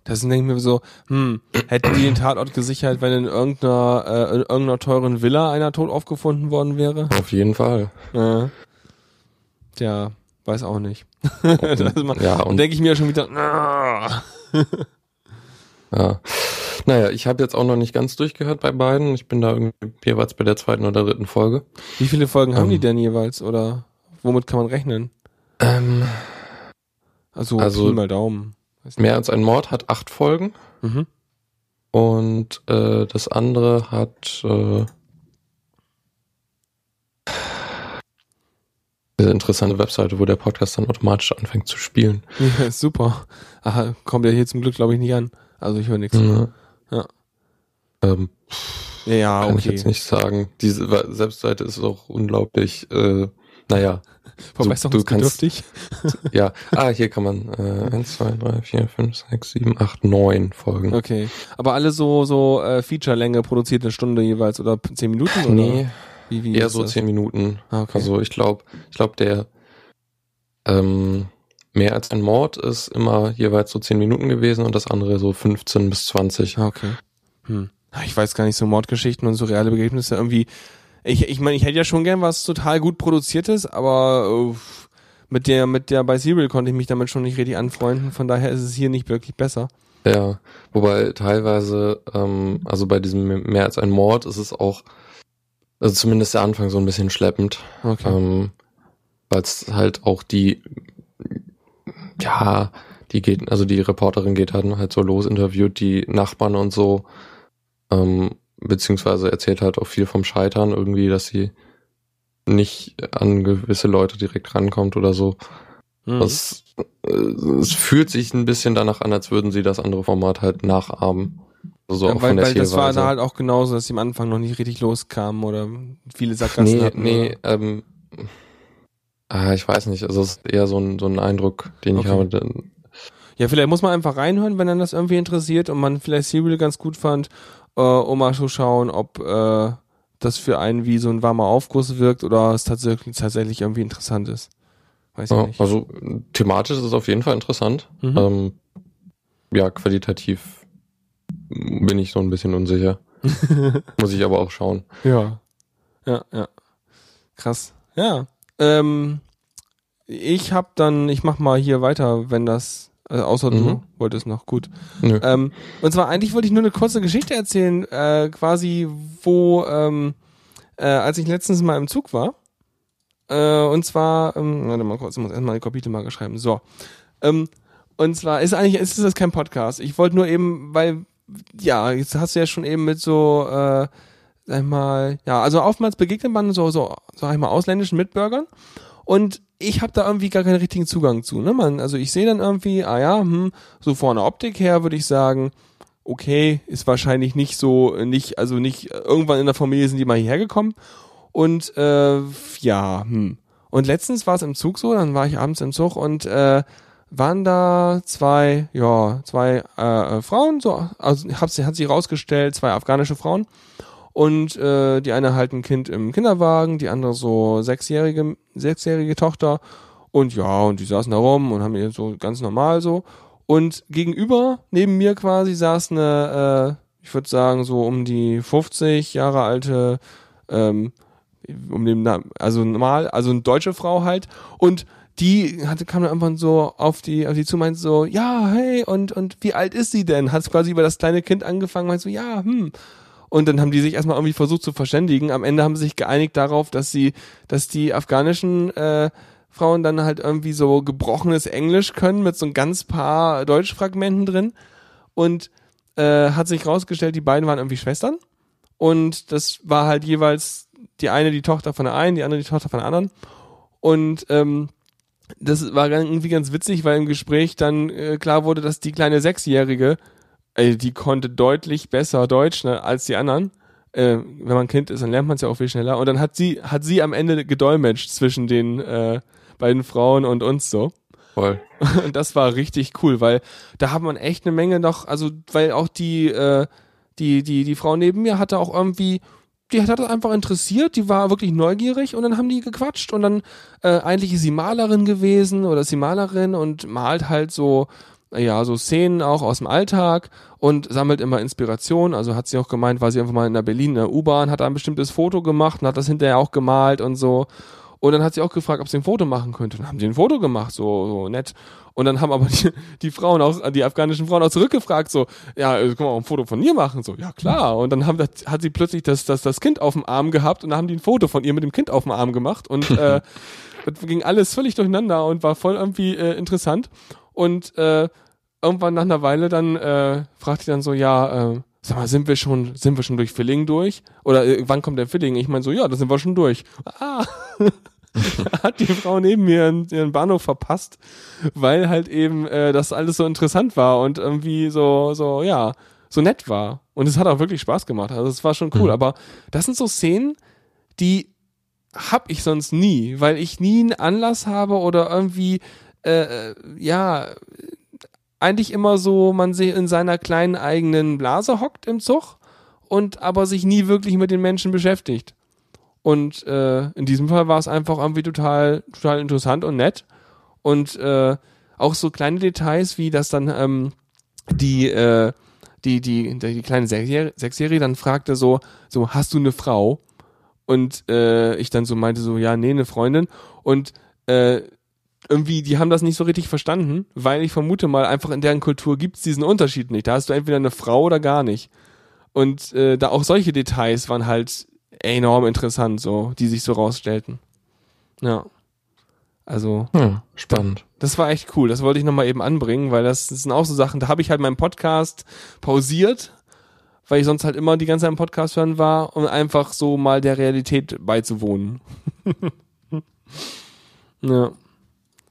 das denke ich mir so, hm, hätten die den Tatort gesichert, wenn in irgendeiner, äh, in irgendeiner teuren Villa einer tot aufgefunden worden wäre? Auf jeden Fall. Äh, tja, weiß auch nicht. ist mal, Ja, und und denke ich mir schon wieder, ah. ja. Naja, ich habe jetzt auch noch nicht ganz durchgehört bei beiden. Ich bin da irgendwie jeweils bei der zweiten oder dritten Folge. wie viele Folgen haben Ähm. die denn jeweils oder womit kann man rechnen? Ähm, Also, Also- Pi mal Daumen. Mehr als ein Mord hat acht Folgen. Mhm. Und äh, das andere hat äh, diese interessante Webseite, wo der Podcast dann automatisch anfängt zu spielen. Ja, super. Aha, kommt ja hier zum Glück, glaube ich, nicht an. Also ich höre nichts. Mhm. Ja. Ähm, Ja, kann ich okay. jetzt nicht sagen. Diese Webseite ist auch unglaublich, äh, naja, Verbesserungsbedürftig. ja. Ah, hier kann man äh, 1, 2, 3, 4, 5, 6, 7, 8, 9 Folgen. Okay. Aber alle so, so äh, Feature-Länge produziert eine Stunde jeweils oder zehn Minuten? Oder? Nee, Wie, wie eher so das? 10 Minuten. Ah, okay. Also ich glaube, ich glaube, der ähm, mehr als ein Mord ist immer jeweils so 10 Minuten gewesen und das andere so 15 bis 20. Ah, okay. Hm. Ich weiß gar nicht, so Mordgeschichten und so reale Begebenisse irgendwie. Ich, ich meine, ich hätte ja schon gern was total gut produziertes, aber uff, mit der, mit der bei Serial konnte ich mich damit schon nicht richtig anfreunden. Von daher ist es hier nicht wirklich besser. Ja, wobei teilweise, ähm, also bei diesem mehr als ein Mord ist es auch, also zumindest der Anfang so ein bisschen schleppend, Okay. ähm, weil es halt auch die, ja, die geht, also die Reporterin geht dann halt so los, interviewt die Nachbarn und so, ähm, beziehungsweise erzählt halt auch viel vom Scheitern irgendwie, dass sie nicht an gewisse Leute direkt rankommt oder so. Mhm. Das, äh, es fühlt sich ein bisschen danach an, als würden sie das andere Format halt nachahmen. Also Ja, auch weil, von der weil das war da halt auch genauso, dass sie am Anfang noch nicht richtig loskamen oder viele Sackgassen Nee, hatten. nee, ähm, ah, ich weiß nicht. Also es ist eher so ein, so ein Eindruck, den ich Okay. habe. denn- Ja, vielleicht muss man einfach reinhören, wenn dann das irgendwie interessiert und man vielleicht Serial ganz gut fand, äh, um mal zu schauen, ob äh, das für einen wie so ein warmer Aufguss wirkt oder es tatsächlich, tatsächlich irgendwie interessant ist. Weiß ich Ja, nicht. also thematisch ist es auf jeden Fall interessant. Mhm. Ähm, ja, qualitativ bin ich so ein bisschen unsicher. Muss ich aber auch schauen. Ja. Ja, ja. Krass. Ja. Ähm, ich hab dann, ich mach mal hier weiter, wenn das, äh, außer du Mhm. wolltest noch, gut. Nö. Ähm, und zwar eigentlich wollte ich nur eine kurze Geschichte erzählen, äh, quasi, wo, ähm, äh, als ich letztens mal im Zug war, äh, und zwar, ähm, warte mal kurz, ich muss erstmal die Kapitelmarke schreiben. So. Ähm, und zwar ist eigentlich, ist das kein Podcast. Ich wollte nur eben, weil, ja, jetzt hast du ja schon eben mit so, äh, sag ich mal, ja, also oftmals begegnet man so, so, sag ich mal, ausländischen Mitbürgern und ich habe da irgendwie gar keinen richtigen Zugang zu. Ne? Man, also ich sehe dann irgendwie, ah ja, hm, so von der Optik her würde ich sagen, okay, ist wahrscheinlich nicht so, nicht, also nicht, irgendwann in der Familie sind die mal hierher gekommen. Und äh, ja, hm. Und letztens war es im Zug so, dann war ich abends im Zug und äh, waren da zwei, ja, zwei äh, äh, Frauen, so, also sie, hat sie rausgestellt, zwei afghanische Frauen. Und äh, die eine halt ein Kind im Kinderwagen, die andere so sechsjährige, sechsjährige Tochter. Und ja, und die saßen da rum und haben ihr so ganz normal so. Und gegenüber, neben mir quasi, saß eine, äh, ich würde sagen, so um die 50 Jahre alte, ähm, um den Namen, also normal, also eine deutsche Frau halt. Und die hatte, kam dann irgendwann so auf die, auf die zu, meinte so, ja, hey, und, und wie alt ist sie denn? Hat quasi über das kleine Kind angefangen, meinte so, ja, hm. Und dann haben die sich erstmal irgendwie versucht zu verständigen. Am Ende haben sie sich geeinigt darauf, dass sie, dass die afghanischen äh, Frauen dann halt irgendwie so gebrochenes Englisch können mit so ein ganz paar Deutschfragmenten drin. Und äh, hat sich rausgestellt, die beiden waren irgendwie Schwestern. Und das war halt jeweils die eine die Tochter von der einen, die andere die Tochter von der anderen. Und ähm, das war irgendwie ganz witzig, weil im Gespräch dann äh, klar wurde, dass die kleine Sechsjährige, äh, die konnte deutlich besser Deutsch ne, als die anderen. Äh, wenn man Kind ist, dann lernt man es ja auch viel schneller. Und dann hat sie, hat sie am Ende gedolmetscht zwischen den äh, beiden Frauen und uns so. Voll. Und das war richtig cool, weil da hat man echt eine Menge noch, also weil auch die, äh, die, die, die Frau neben mir hatte auch irgendwie, die hat das einfach interessiert, die war wirklich neugierig und dann haben die gequatscht und dann äh, eigentlich ist sie Malerin gewesen oder ist sie Malerin und malt halt so, ja, so Szenen auch aus dem Alltag und sammelt immer Inspiration. Also hat sie auch gemeint, war sie einfach mal in der Berlin in der U-Bahn, hat da ein bestimmtes Foto gemacht und hat das hinterher auch gemalt und so. Und dann hat sie auch gefragt, ob sie ein Foto machen könnte. Dann haben sie ein Foto gemacht, so, so nett. Und dann haben aber die, die Frauen auch, die afghanischen Frauen auch zurückgefragt, so, ja, können wir auch ein Foto von ihr machen? So, ja klar. Und dann haben, das, hat sie plötzlich das, das, das Kind auf dem Arm gehabt und dann haben die ein Foto von ihr mit dem Kind auf dem Arm gemacht. Und äh, das ging alles völlig durcheinander und war voll irgendwie äh, interessant. Und äh, irgendwann nach einer Weile dann äh, fragt die dann so, ja, äh, sag mal, sind wir schon, sind wir schon durch Filling durch? Oder äh, wann kommt der Filling? Ich meine so, ja, da sind wir schon durch. Ah. hat die Frau neben mir ihren, ihren Bahnhof verpasst, weil halt eben äh, das alles so interessant war und irgendwie so, so, ja, so nett war. Und es hat auch wirklich Spaß gemacht. Also es war schon cool. Mhm. Aber das sind so Szenen, die hab ich sonst nie, weil ich nie einen Anlass habe oder irgendwie, äh, ja, eigentlich immer so, man sich in seiner kleinen eigenen Blase hockt im Zug und aber sich nie wirklich mit den Menschen beschäftigt. Und äh, in diesem Fall war es einfach irgendwie total, total interessant und nett. Und äh, auch so kleine Details, wie dass dann ähm, die, äh, die, die, die, die kleine Sechsjährige, dann fragte so, so, hast du eine Frau? Und äh, ich dann so meinte so, ja, nee, eine Freundin. Und äh, irgendwie, die haben das nicht so richtig verstanden, weil ich vermute mal, einfach in deren Kultur gibt's diesen Unterschied nicht. Da hast du entweder eine Frau oder gar nicht. Und äh, da auch solche Details waren halt enorm interessant, so, die sich so rausstellten. Ja. Also, Ja, spannend. das war echt cool. Das wollte ich nochmal eben anbringen, weil das, das sind auch so Sachen, da habe ich halt meinen Podcast pausiert, weil ich sonst halt immer die ganze Zeit im Podcast hören war, um einfach so mal der Realität beizuwohnen. ja.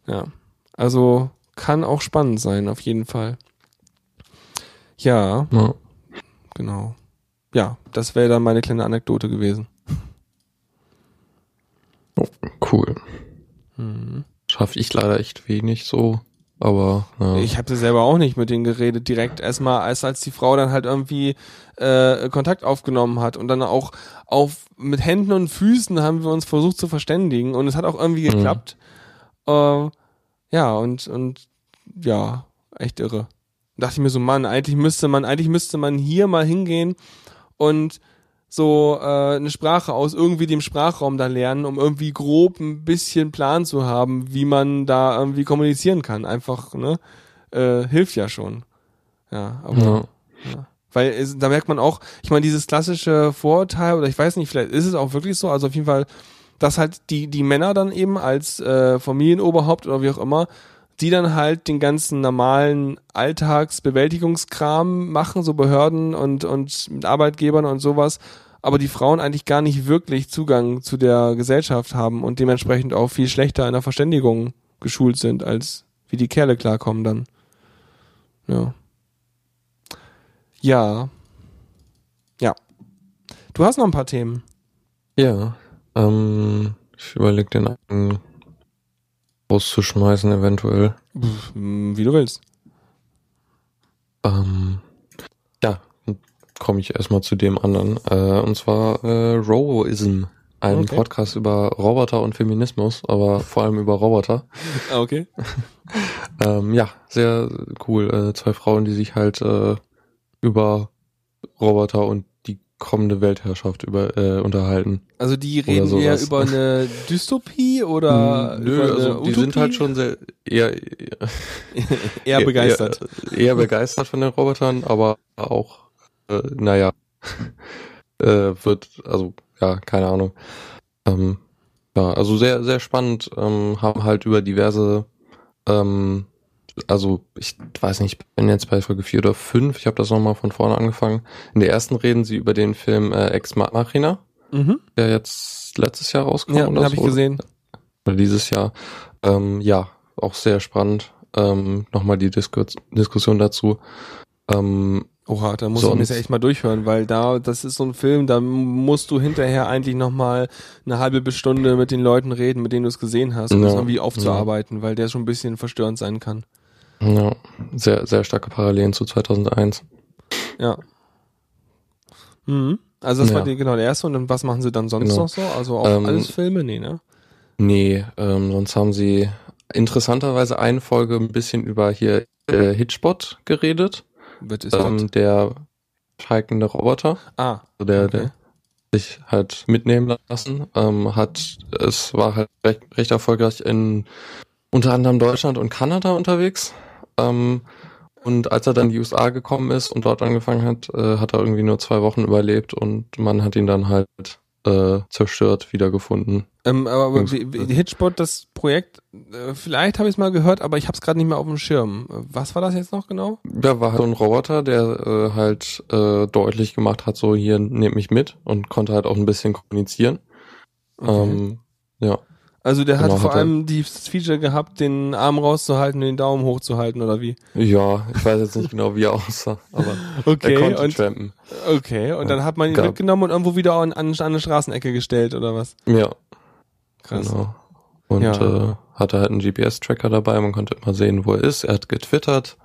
Ja. Also kann auch spannend sein, auf jeden Fall. Ja, Ja. genau. Ja, das wäre dann meine kleine Anekdote gewesen. Cool. Mhm. Schaffe ich leider echt wenig so, aber ja. Ich habe selber auch nicht mit denen geredet, direkt erstmal, als als die Frau dann halt irgendwie äh, Kontakt aufgenommen hat und dann auch auf mit Händen und Füßen haben wir uns versucht zu verständigen und es hat auch irgendwie Mhm. Äh, ja, und, und ja, echt irre. Dachte ich mir so, Mann, eigentlich müsste man, eigentlich müsste man hier mal hingehen und so äh, eine Sprache aus irgendwie dem Sprachraum da lernen, um irgendwie grob ein bisschen Plan zu haben, wie man da irgendwie kommunizieren kann. Einfach, ne? Äh, hilft ja schon. Ja, aber ja. weil es, da merkt man auch, ich meine, dieses klassische Vorurteil, oder ich weiß nicht, vielleicht ist es auch wirklich so, also auf jeden Fall, dass halt die, die Männer dann eben als äh, Familienoberhaupt oder wie auch immer, die dann halt den ganzen normalen Alltagsbewältigungskram machen, so Behörden und, und mit Arbeitgebern und sowas, aber die Frauen eigentlich gar nicht wirklich Zugang zu der Gesellschaft haben und dementsprechend auch viel schlechter in der Verständigung geschult sind, als wie die Kerle klarkommen dann. Ja. Ja. Ja. Du hast noch ein paar Themen. Ja, ähm, ich überlege den einen rauszuschmeißen eventuell. Wie du willst. Ähm, ja, komme ich erstmal zu dem anderen. Äh, und zwar äh, Roboism, ein Okay. Podcast über Roboter und Feminismus, aber vor allem über Roboter. Ah, okay. Ähm, ja, sehr cool. Äh, zwei Frauen, die sich halt äh, über Roboter und kommende Weltherrschaft über, äh, unterhalten. Also die reden Oder eher über eine Dystopie oder Hm, Nö, über also die sind halt schon sehr eher, eher begeistert. Eher, eher begeistert von den Robotern, aber auch, äh, naja, äh, wird, also, ja, keine Ahnung. Ähm, ja, also sehr, sehr spannend, ähm, haben halt über diverse, ähm, also ich weiß nicht, ich bin jetzt bei Folge 4 oder 5, ich habe das nochmal von vorne angefangen. In der ersten reden sie über den Film äh, Ex Machina, Mhm. der jetzt letztes Jahr rauskam Ja, oder habe ich gesehen. Oder dieses Jahr. Ähm, ja, auch sehr spannend. Ähm, Nochmal die Diskus Diskussion dazu. Ähm, Oha, da muss ich mir das ja echt mal durchhören, weil da, das ist so ein Film, da musst du hinterher eigentlich nochmal eine halbe Stunde mit den Leuten reden, mit denen du es gesehen hast, um Ja, das irgendwie aufzuarbeiten, weil der schon ein bisschen verstörend sein kann. Ja, sehr, sehr starke Parallelen zu 2001. Ja. Mhm. Also das Ja. war die, genau der erste und dann was machen sie dann sonst Genau. noch so? Also auch Ähm, alles Filme? Nee, ne? Nee, ähm, sonst haben sie interessanterweise eine Folge ein bisschen über hier äh, Hitchbot geredet. Wird ist Ähm, der schalkende Roboter. Ah, Also der, Okay. der sich halt mitnehmen lassen, ähm, hat, es war halt recht, recht erfolgreich in unter anderem Deutschland und Kanada unterwegs. Ähm, und als er dann in die USA gekommen ist und dort angefangen hat, äh, hat er irgendwie nur zwei Wochen überlebt und man hat ihn dann halt äh, zerstört wiedergefunden. ähm, aber, aber wie, wie, äh, Hitchbot, das Projekt, äh, vielleicht habe ich es mal gehört, aber ich habe es gerade nicht mehr auf dem Schirm. Was war das jetzt noch genau? Ja, war halt so ein Roboter, der äh, halt äh, deutlich gemacht hat, so hier nehmt mich mit und konnte halt auch ein bisschen kommunizieren. Okay. Ähm, ja. Also der genau, hat vor hat er- allem die das Feature gehabt, den Arm rauszuhalten und den Daumen hochzuhalten oder wie? Ja, ich weiß jetzt nicht genau, wie er aussah, aber er Okay, konnte und trampen. okay, und dann hat man ihn Gab- mitgenommen und irgendwo wieder an, an, eine Straßenecke gestellt oder was? Ja, Krass. genau. Und Ja. äh, hatte halt einen GPS-Tracker dabei, man konnte immer sehen, wo er ist. Er hat getwittert,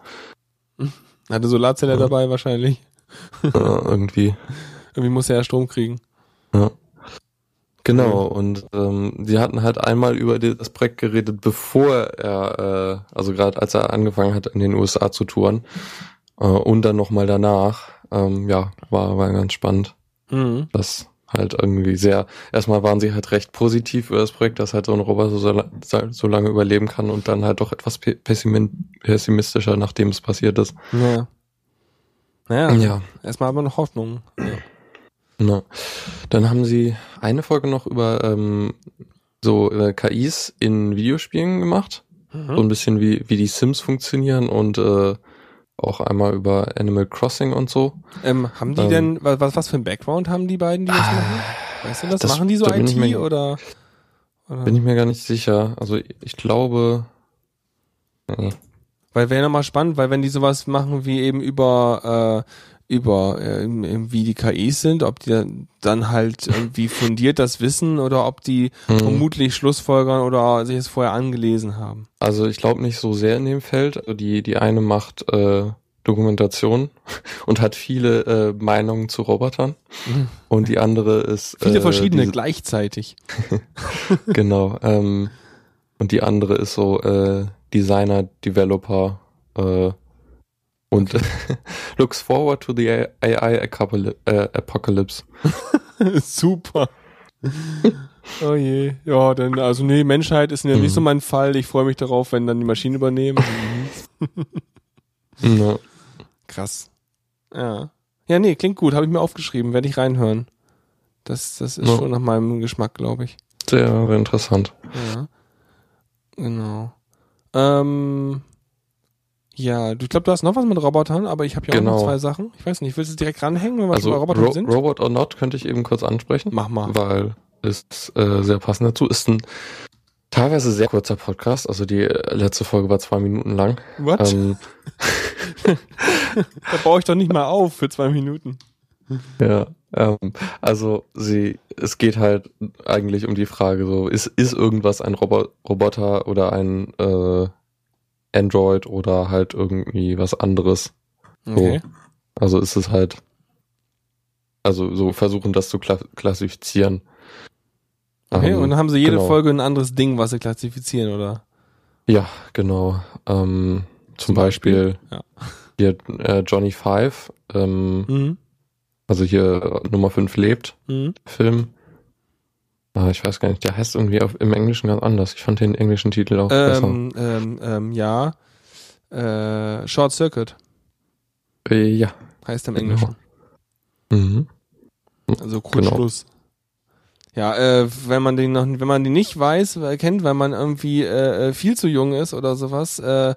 Hatte Solarzelle Ja. dabei wahrscheinlich. äh, irgendwie. Irgendwie muss er ja Strom kriegen. Ja. Genau, und ähm, sie hatten halt einmal über die- das Projekt geredet, bevor er, äh, also gerade als er angefangen hat, in den USA zu touren, äh, und dann nochmal danach. Ähm, ja, war, war ganz spannend. Mhm. Das halt irgendwie sehr, erstmal waren sie halt recht positiv über das Projekt, dass halt so ein Roboter so, so lange überleben kann und dann halt doch etwas pessimistischer, nachdem es passiert ist. Ja. Naja, Ja. erstmal haben wir noch Hoffnung. Ja. Na. Dann haben sie eine Folge noch über ähm, so äh, KIs in Videospielen gemacht. Mhm. So ein bisschen wie, wie die Sims funktionieren und äh, auch einmal über Animal Crossing und so. Ähm, haben die Ähm. denn, was, was für ein Background haben die beiden, die das machen? Weißt du das? das- machen die so da IT mir- oder? oder? Bin ich mir gar nicht sicher. Also ich glaube. Nee. Weil wäre nochmal spannend, weil wenn die sowas machen wie eben über äh, über äh, wie die KIs sind, ob die dann- halt irgendwie fundiert das wissen oder ob die Hm. vermutlich Schlussfolgern oder sich es vorher angelesen haben. Also ich glaube nicht so sehr in dem Feld. Also die, die eine macht äh, Dokumentation und hat viele äh, Meinungen zu Robotern. Und die andere ist. Viele äh, verschiedene diese- gleichzeitig. Genau. Ähm, und die andere ist so äh, Designer, Developer äh, und looks forward to the AI Apocalypse. Äh, Apocalypse. Super. oh je. Ja, dann, also nee, Menschheit ist ja nicht Mhm. so mein Fall. Ich freue mich darauf, wenn dann die Maschinen übernehmen. Ja. Krass. Ja. Ja, nee, klingt gut. Habe ich mir aufgeschrieben. Werde ich reinhören. Das, das ist Ja. schon nach meinem Geschmack, glaube ich. Sehr, sehr interessant. Ja. Genau. Ähm, ja, du glaube, du hast noch was mit Robotern, aber ich habe ja auch noch Genau. zwei Sachen. Ich weiß nicht, willst du direkt ranhängen, wenn wir Also schon bei Robotern Ro sind? Robot or Not könnte ich eben kurz ansprechen. Mach mal. weil es äh, sehr passend dazu ist. Ein teilweise sehr kurzer Podcast, also die äh, letzte Folge war zwei Minuten lang. What? Ähm, Da baue ich doch nicht mal auf für zwei Minuten. ja, ähm, also sie, es geht halt eigentlich um die Frage so, ist, ist irgendwas ein Robo Roboter oder ein äh, Android oder halt irgendwie was anderes? Okay. Also ist es halt, also so versuchen das zu kla klassifizieren. Okay, Ähm, und dann haben sie jede genau. Folge ein anderes Ding, was sie klassifizieren, oder? Ja, genau. Ähm, zum, Zum Beispiel? Beispiel, Ja. hier äh, Johnny Five, ähm, Mhm. also hier äh, Nummer 5 lebt, Mhm. Film. Ah, ich weiß gar nicht, der heißt irgendwie auf, im Englischen ganz anders. Ich fand den englischen Titel auch besser. Ähm, ähm, ähm, ja. Äh, Short Circuit Äh, ja. heißt im Genau. Englischen. Mhm. Also Genau. Kurzschluss. Ja, äh, wenn man den noch, wenn man den nicht weiß, äh, kennt, weil man irgendwie äh, äh, viel zu jung ist oder sowas, äh,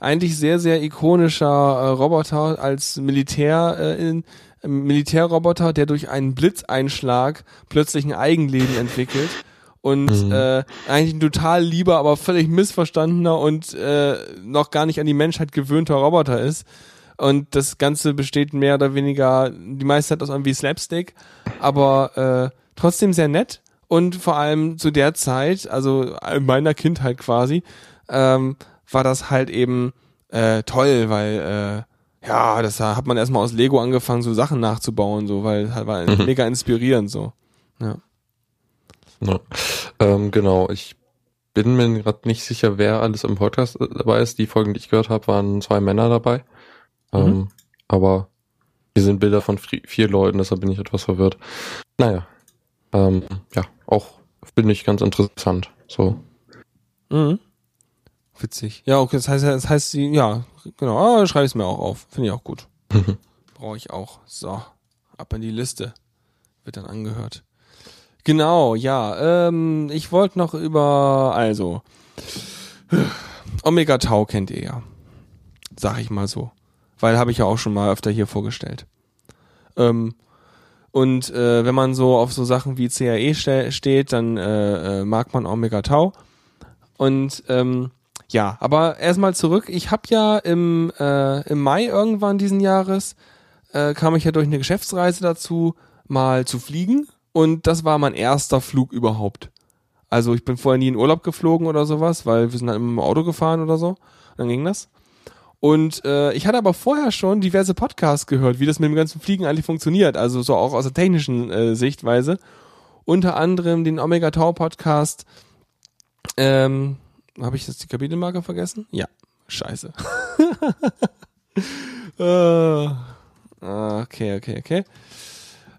eigentlich sehr, sehr ikonischer äh, Roboter als Militär, äh, in, Militärroboter, der durch einen Blitzeinschlag plötzlich ein Eigenleben entwickelt und Mhm. äh, eigentlich ein total lieber, aber völlig missverstandener und äh, noch gar nicht an die Menschheit gewöhnter Roboter ist. Und das Ganze besteht mehr oder weniger die meiste Zeit aus irgendwie Slapstick, aber äh, trotzdem sehr nett und vor allem zu der Zeit, also in meiner Kindheit quasi, ähm, war das halt eben äh, toll, weil äh, ja, das hat man erstmal aus Lego angefangen, so Sachen nachzubauen, so, weil halt war Mhm. mega inspirierend so. Ja. Ähm, genau, ich bin mir gerade nicht sicher, wer alles im Podcast äh, dabei ist. Die Folgen, die ich gehört habe, waren zwei Männer dabei. Mhm. Ähm, aber hier sind Bilder von vier Leuten, deshalb bin ich etwas verwirrt. Naja, ähm, ja, auch finde ich ganz interessant. So, Mhm. Witzig. Ja, okay, das heißt, das heißt, sie, ja, genau, ah, schreibe ich es mir auch auf. Finde ich auch gut. Brauche ich auch. So, ab in die Liste. Wird dann angehört. Genau, ja. Ähm, ich wollte noch über, also, Omega Tau kennt ihr ja. Sag ich mal so. Weil habe ich ja auch schon mal öfter hier vorgestellt. Ähm, und äh, wenn man so auf so Sachen wie CAE ste steht, dann äh, äh, mag man Omega Tau. Und ähm, ja, aber erstmal zurück. Ich habe ja im, äh, im Mai irgendwann diesen Jahres äh, kam ich ja durch eine Geschäftsreise dazu, mal zu fliegen. Und das war mein erster Flug überhaupt. Also ich bin vorher nie in Urlaub geflogen oder sowas, weil wir sind immer im Auto gefahren oder so. Dann ging das. Und äh, ich hatte aber vorher schon diverse Podcasts gehört, wie das mit dem ganzen Fliegen eigentlich funktioniert. Also so auch aus der technischen äh, Sichtweise. Unter anderem den Omega Tau Podcast. Ähm, habe ich jetzt die Kapitelmarke vergessen? Ja. Scheiße. äh, okay, okay, okay.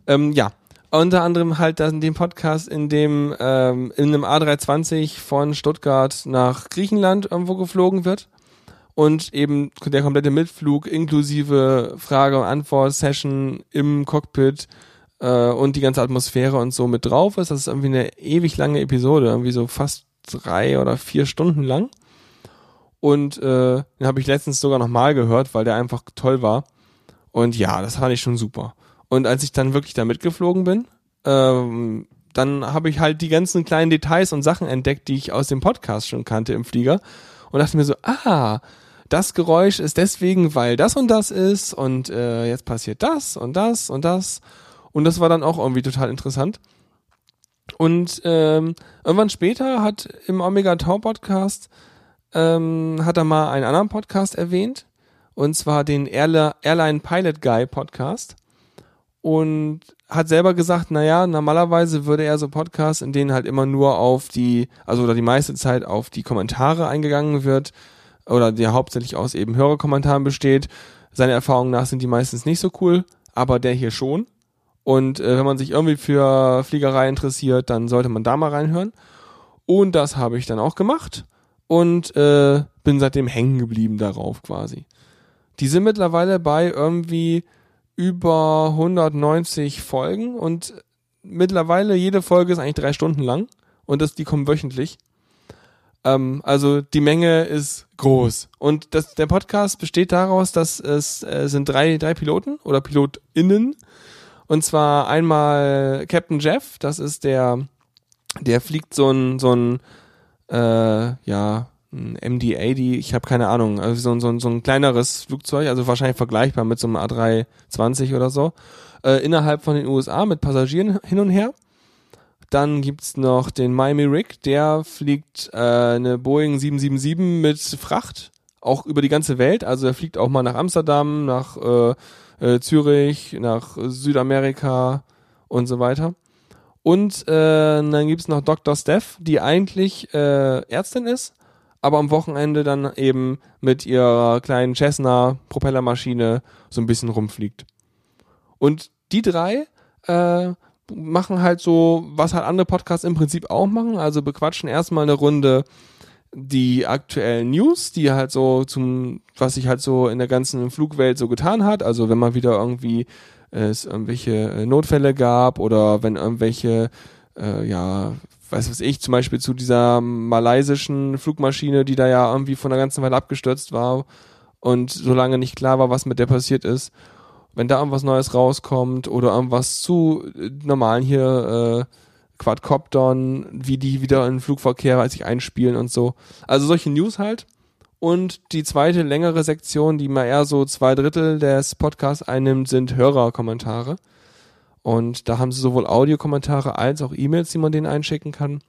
Ähm, ja. Unter anderem halt dann den Podcast, in dem ähm, in einem A320 von Stuttgart nach Griechenland irgendwo geflogen wird und eben der komplette Mitflug inklusive Frage- und Antwort-Session im Cockpit äh, und die ganze Atmosphäre und so mit drauf ist. Das ist irgendwie eine ewig lange Episode, irgendwie so fast drei oder vier Stunden lang. Und äh, den habe ich letztens sogar nochmal gehört, weil der einfach toll war. Und ja, das fand ich schon super. Und als ich dann wirklich da mitgeflogen bin, ähm, dann habe ich halt die ganzen kleinen Details und Sachen entdeckt, die ich aus dem Podcast schon kannte im Flieger. Und dachte mir so, ah, das Geräusch ist deswegen, weil das und das ist und äh, jetzt passiert das und das und das. Und das war dann auch irgendwie total interessant. Und ähm, irgendwann später hat im Omega Tau Podcast ähm, hat er mal einen anderen Podcast erwähnt und zwar den Airla Airline Pilot Guy Podcast und hat selber gesagt, naja, normalerweise würde er so Podcasts, in denen halt immer nur auf die, also oder die meiste Zeit auf die Kommentare eingegangen wird oder der hauptsächlich aus eben Hörerkommentaren besteht. Seine Erfahrungen nach sind die meistens nicht so cool, aber der hier schon. Und äh, wenn man sich irgendwie für Fliegerei interessiert, dann sollte man da mal reinhören. Und das habe ich dann auch gemacht und äh, bin seitdem hängen geblieben darauf quasi. Die sind mittlerweile bei irgendwie über 190 Folgen und mittlerweile jede Folge ist eigentlich drei Stunden lang und das, die kommen wöchentlich. Ähm, also die Menge ist groß. Und das, der Podcast besteht daraus, dass es äh, sind drei, drei Piloten oder PilotInnen. Und zwar einmal Captain Jeff, das ist der, der fliegt so ein, so ein, äh, ja, ein MD-80, ich habe keine Ahnung, also so, so, so ein kleineres Flugzeug, also wahrscheinlich vergleichbar mit so einem A320 oder so, äh, innerhalb von den USA mit Passagieren hin und her. Dann gibt's noch den Miami Rick, der fliegt äh, eine Boeing 777 mit Fracht, auch über die ganze Welt. Also er fliegt auch mal nach Amsterdam, nach äh, äh, Zürich, nach Südamerika und so weiter. Und äh, dann gibt's noch Dr. Steph, die eigentlich äh, Ärztin ist, aber am Wochenende dann eben mit ihrer kleinen Cessna Propellermaschine so ein bisschen rumfliegt. Und die drei äh, machen halt so, was halt andere Podcasts im Prinzip auch machen, also bequatschen erstmal eine Runde die aktuellen News, die halt so zum, was sich halt so in der ganzen Flugwelt so getan hat, also wenn mal wieder irgendwie äh, es irgendwelche äh, Notfälle gab oder wenn irgendwelche, äh, ja, weiß was ich, zum Beispiel zu dieser malaysischen Flugmaschine, die da ja irgendwie von der ganzen Weile abgestürzt war und solange nicht klar war, was mit der passiert ist, wenn da irgendwas Neues rauskommt oder irgendwas zu äh, normalen hier äh, Quadcoptern, wie die wieder in den Flugverkehr sich einspielen und so. Also solche News halt. Und die zweite längere Sektion, die mal eher so zwei Drittel des Podcasts einnimmt, sind Hörerkommentare. Und da haben sie sowohl Audiokommentare als auch E-Mails, die man denen einschicken kann.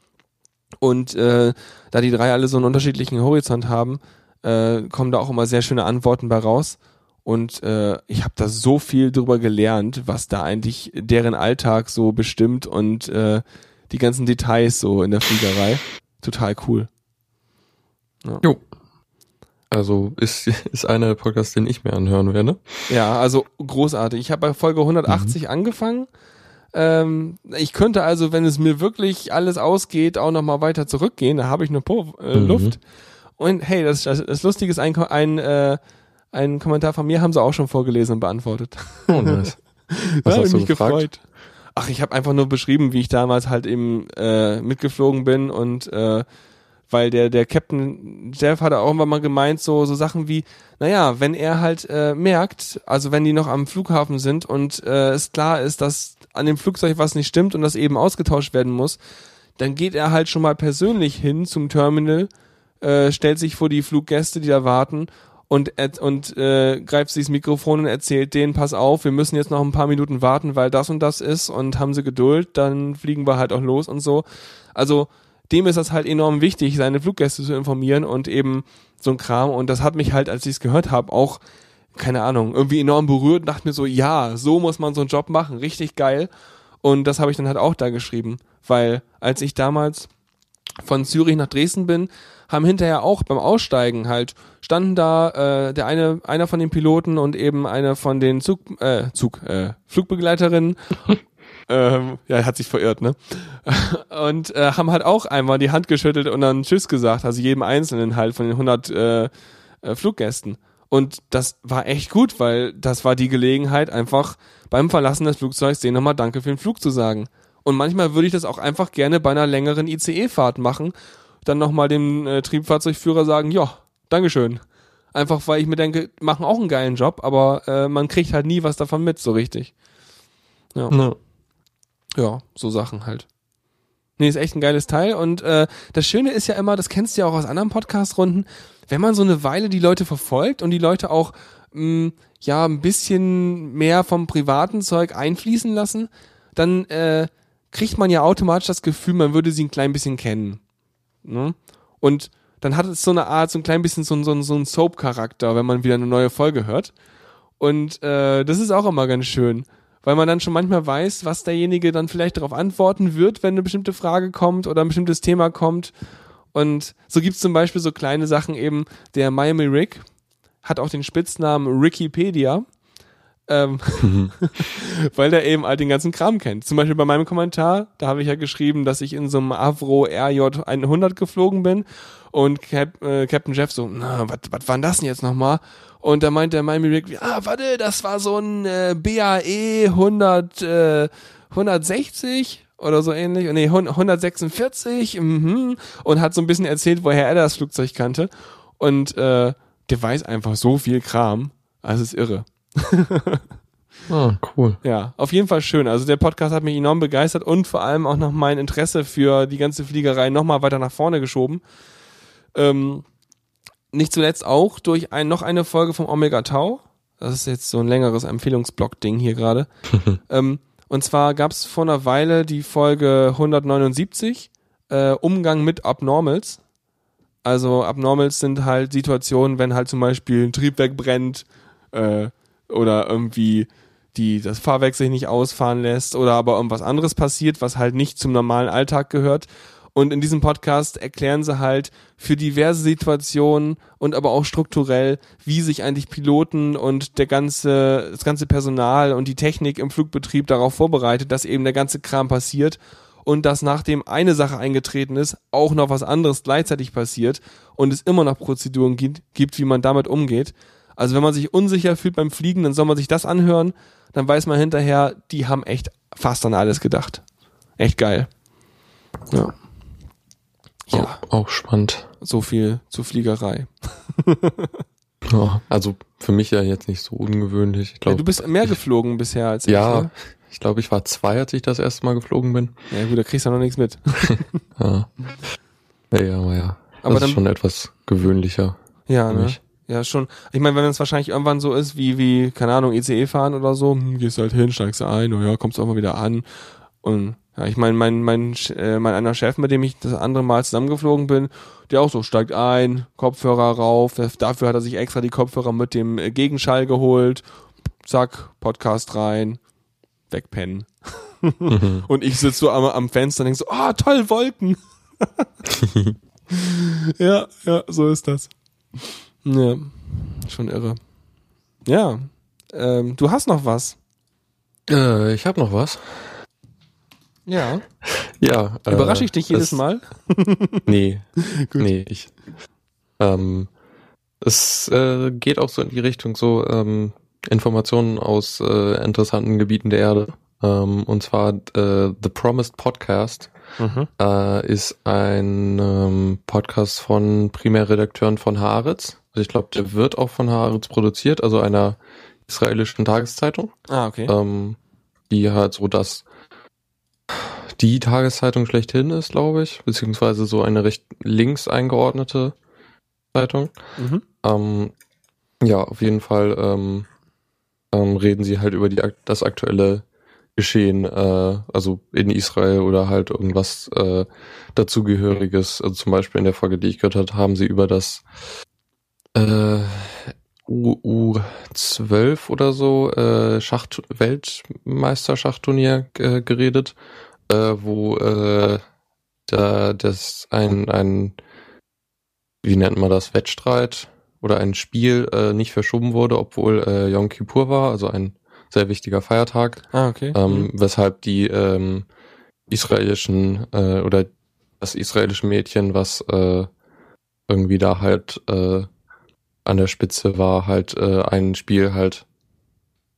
Und äh, da die drei alle so einen unterschiedlichen Horizont haben, äh, kommen da auch immer sehr schöne Antworten bei raus. Und äh, ich habe da so viel drüber gelernt, was da eigentlich deren Alltag so bestimmt und äh, die ganzen Details so in der Fliegerei. Total cool. Ja. Jo. Also ist, ist einer der Podcasts, den ich mir anhören werde. Ja, also großartig. Ich habe bei Folge 180 mhm. angefangen. Ähm, ich könnte also, wenn es mir wirklich alles ausgeht, auch noch mal weiter zurückgehen. Da habe ich eine po äh, mhm. Luft. Und hey, das, das, das Lustige ist ein, ein äh, ein Kommentar von mir haben sie auch schon vorgelesen und beantwortet. Oh, nice. Was hast du mich gefragt? gefreut. Ach, ich habe einfach nur beschrieben, wie ich damals halt eben äh, mitgeflogen bin und äh, weil der der Captain Jeff hat auch irgendwann mal gemeint so so Sachen wie naja wenn er halt äh, merkt also wenn die noch am Flughafen sind und äh, es klar ist dass an dem Flugzeug was nicht stimmt und das eben ausgetauscht werden muss dann geht er halt schon mal persönlich hin zum Terminal äh, stellt sich vor die Fluggäste die da warten und, und äh, greift sich das Mikrofon und erzählt denen, pass auf, wir müssen jetzt noch ein paar Minuten warten, weil das und das ist und haben sie Geduld, dann fliegen wir halt auch los und so. Also dem ist das halt enorm wichtig, seine Fluggäste zu informieren und eben so ein Kram. Und das hat mich halt, als ich es gehört habe, auch, keine Ahnung, irgendwie enorm berührt und dachte mir so, ja, so muss man so einen Job machen, richtig geil. Und das habe ich dann halt auch da geschrieben, weil als ich damals von Zürich nach Dresden bin, haben hinterher auch beim Aussteigen halt standen da äh, der eine einer von den Piloten und eben eine von den Zug äh, Zug äh, Flugbegleiterinnen ähm, ja, er hat sich verirrt, ne? Und äh, haben halt auch einmal die Hand geschüttelt und dann Tschüss gesagt, also jedem Einzelnen halt von den 100 äh, äh, Fluggästen. Und das war echt gut, weil das war die Gelegenheit, einfach beim Verlassen des Flugzeugs denen nochmal Danke für den Flug zu sagen. Und manchmal würde ich das auch einfach gerne bei einer längeren ICE-Fahrt machen, dann nochmal dem äh, Triebfahrzeugführer sagen, ja, Dankeschön. Einfach weil ich mir denke, machen auch einen geilen Job, aber äh, man kriegt halt nie was davon mit, so richtig. Ja. Ne. Ja, so Sachen halt. Nee, ist echt ein geiles Teil. Und äh, das Schöne ist ja immer, das kennst du ja auch aus anderen Podcast-Runden, wenn man so eine Weile die Leute verfolgt und die Leute auch mh, ja ein bisschen mehr vom privaten Zeug einfließen lassen, dann äh, kriegt man ja automatisch das Gefühl, man würde sie ein klein bisschen kennen. Ne? Und dann hat es so eine Art, so ein klein bisschen so, so, so ein Soap-Charakter, wenn man wieder eine neue Folge hört. Und äh, das ist auch immer ganz schön, weil man dann schon manchmal weiß, was derjenige dann vielleicht darauf antworten wird, wenn eine bestimmte Frage kommt oder ein bestimmtes Thema kommt. Und so gibt's zum Beispiel so kleine Sachen eben, der Miami Rick hat auch den Spitznamen Rickipedia, ähm, weil der eben all den ganzen Kram kennt. Zum Beispiel bei meinem Kommentar, da habe ich ja geschrieben, dass ich in so einem Avro RJ 100 geflogen bin und Cap, äh, Captain Jeff so, na, was war denn das denn jetzt nochmal? Und da meint der Miami Rick, ah, warte, das war so ein äh, BAE 100, äh, 160 oder so ähnlich, nee, 146, mhm, und hat so ein bisschen erzählt, woher er das Flugzeug kannte. Und äh, der weiß einfach so viel Kram. Also es ist irre. Ah, cool. Ja, auf jeden Fall schön. Also der Podcast hat mich enorm begeistert und vor allem auch noch mein Interesse für die ganze Fliegerei nochmal weiter nach vorne geschoben. Ähm, nicht zuletzt auch durch ein, noch eine Folge vom Omega Tau. Das ist jetzt so ein längeres Empfehlungsblock-Ding hier gerade. ähm, und zwar gab es vor einer Weile die Folge 179, äh, Umgang mit Abnormals. Also Abnormals sind halt Situationen, wenn halt zum Beispiel ein Triebwerk brennt äh, oder irgendwie die das Fahrwerk sich nicht ausfahren lässt oder aber irgendwas anderes passiert, was halt nicht zum normalen Alltag gehört. Und in diesem Podcast erklären sie halt für diverse Situationen und aber auch strukturell, wie sich eigentlich Piloten und der ganze, das ganze Personal und die Technik im Flugbetrieb darauf vorbereitet, dass eben der ganze Kram passiert und dass nachdem eine Sache eingetreten ist, auch noch was anderes gleichzeitig passiert und es immer noch Prozeduren gibt, gibt wie man damit umgeht. Also wenn man sich unsicher fühlt beim Fliegen, dann soll man sich das anhören, dann weiß man hinterher, die haben echt fast an alles gedacht. Echt geil. Ja. Ja, Auch, auch spannend. so viel zu Fliegerei. Ja, also für mich ja jetzt nicht so ungewöhnlich. Ich Ja, glaube, du bist mehr geflogen bisher als ich. ja, Ne? ich glaube, ich war zwei, als ich das erste Mal geflogen bin. Ja gut, da kriegst du noch nichts mit. Ja. Ja, ja, aber ja. Aber das dann- ist schon etwas gewöhnlicher. Ja, ne? mich. Ja, schon. Ich meine, wenn es wahrscheinlich irgendwann so ist, wie, wie, keine Ahnung, ICE fahren oder so, hm, gehst du halt hin, steigst du ein, oh ja, kommst auch mal wieder an. Und ja, ich meine, mein, mein, äh, mein einer Chef, mit dem ich das andere Mal zusammengeflogen bin, der auch so steigt ein, Kopfhörer rauf, dafür hat er sich extra die Kopfhörer mit dem äh, Gegenschall geholt, zack, Podcast rein, wegpennen. Und ich sitze so am, am Fenster und denk so, ah, toll, Wolken. ja, ja, so ist das. Ja, schon irre. Ja, ähm, du hast noch was. Äh, ich habe noch was. Ja. Ja. äh, Überrasche ich dich jedes es- Mal? Nee, nee, ich. Ähm, es äh, geht auch so in die Richtung so ähm, Informationen aus äh, interessanten Gebieten der Erde. Ähm, und zwar äh, The Promised Podcast Mhm. äh, ist ein ähm, Podcast von Primärredakteuren von Haaretz. Also ich glaube, der wird auch von Haaretz produziert, also einer israelischen Tageszeitung Ah, okay. ähm, die halt so das die Tageszeitung schlechthin ist, glaube ich, beziehungsweise so eine recht links eingeordnete Zeitung. Mhm. Ähm, ja, auf jeden Fall ähm, ähm, reden sie halt über die, das aktuelle Geschehen, äh, also in Israel oder halt irgendwas äh, dazugehöriges. Also zum Beispiel in der Folge, die ich gehört habe, haben sie über das äh, U12 oder so äh, Schacht Weltmeisterschachturnier äh, geredet, äh, wo äh, da das ein ein wie nennt man das Wettstreit oder ein Spiel äh, nicht verschoben wurde, obwohl äh, Yom Kippur war, also ein sehr wichtiger Feiertag, Ah, okay. ähm, weshalb die ähm, israelischen äh, oder das israelische Mädchen, was äh, irgendwie da halt äh, an der Spitze war, halt äh, ein Spiel halt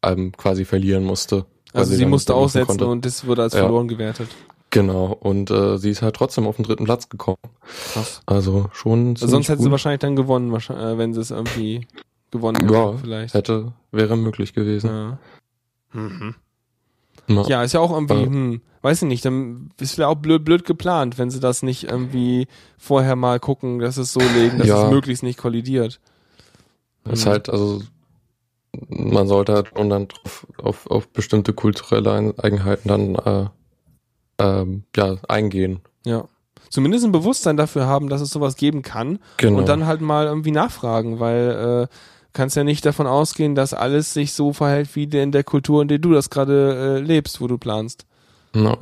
ähm, quasi verlieren musste. also sie musste aussetzen konnte. und das wurde als Ja. verloren gewertet. Genau, und äh, sie ist halt trotzdem auf den dritten Platz gekommen. Krass. Also schon Sonst ziemlich hätte sie wahrscheinlich dann gewonnen, wahrscheinlich, äh, wenn sie es irgendwie gewonnen Ja, hätte, vielleicht. hätte, wäre möglich gewesen. Ja. Mhm. Ja. ja, ist ja auch irgendwie, Äh. hm, weiß ich nicht, dann ist vielleicht auch blöd, blöd geplant, wenn sie das nicht irgendwie vorher mal gucken, dass es so legen, dass Ja. es möglichst nicht kollidiert. Ist Mhm. halt, also man sollte halt und dann drauf, auf, auf bestimmte kulturelle Eigenheiten dann äh, ähm, ja, eingehen. Ja. Zumindest ein Bewusstsein dafür haben, dass es sowas geben kann Genau. und dann halt mal irgendwie nachfragen, weil äh, kannst ja nicht davon ausgehen, dass alles sich so verhält wie in der Kultur, in der du das gerade äh, lebst, wo du planst. ja,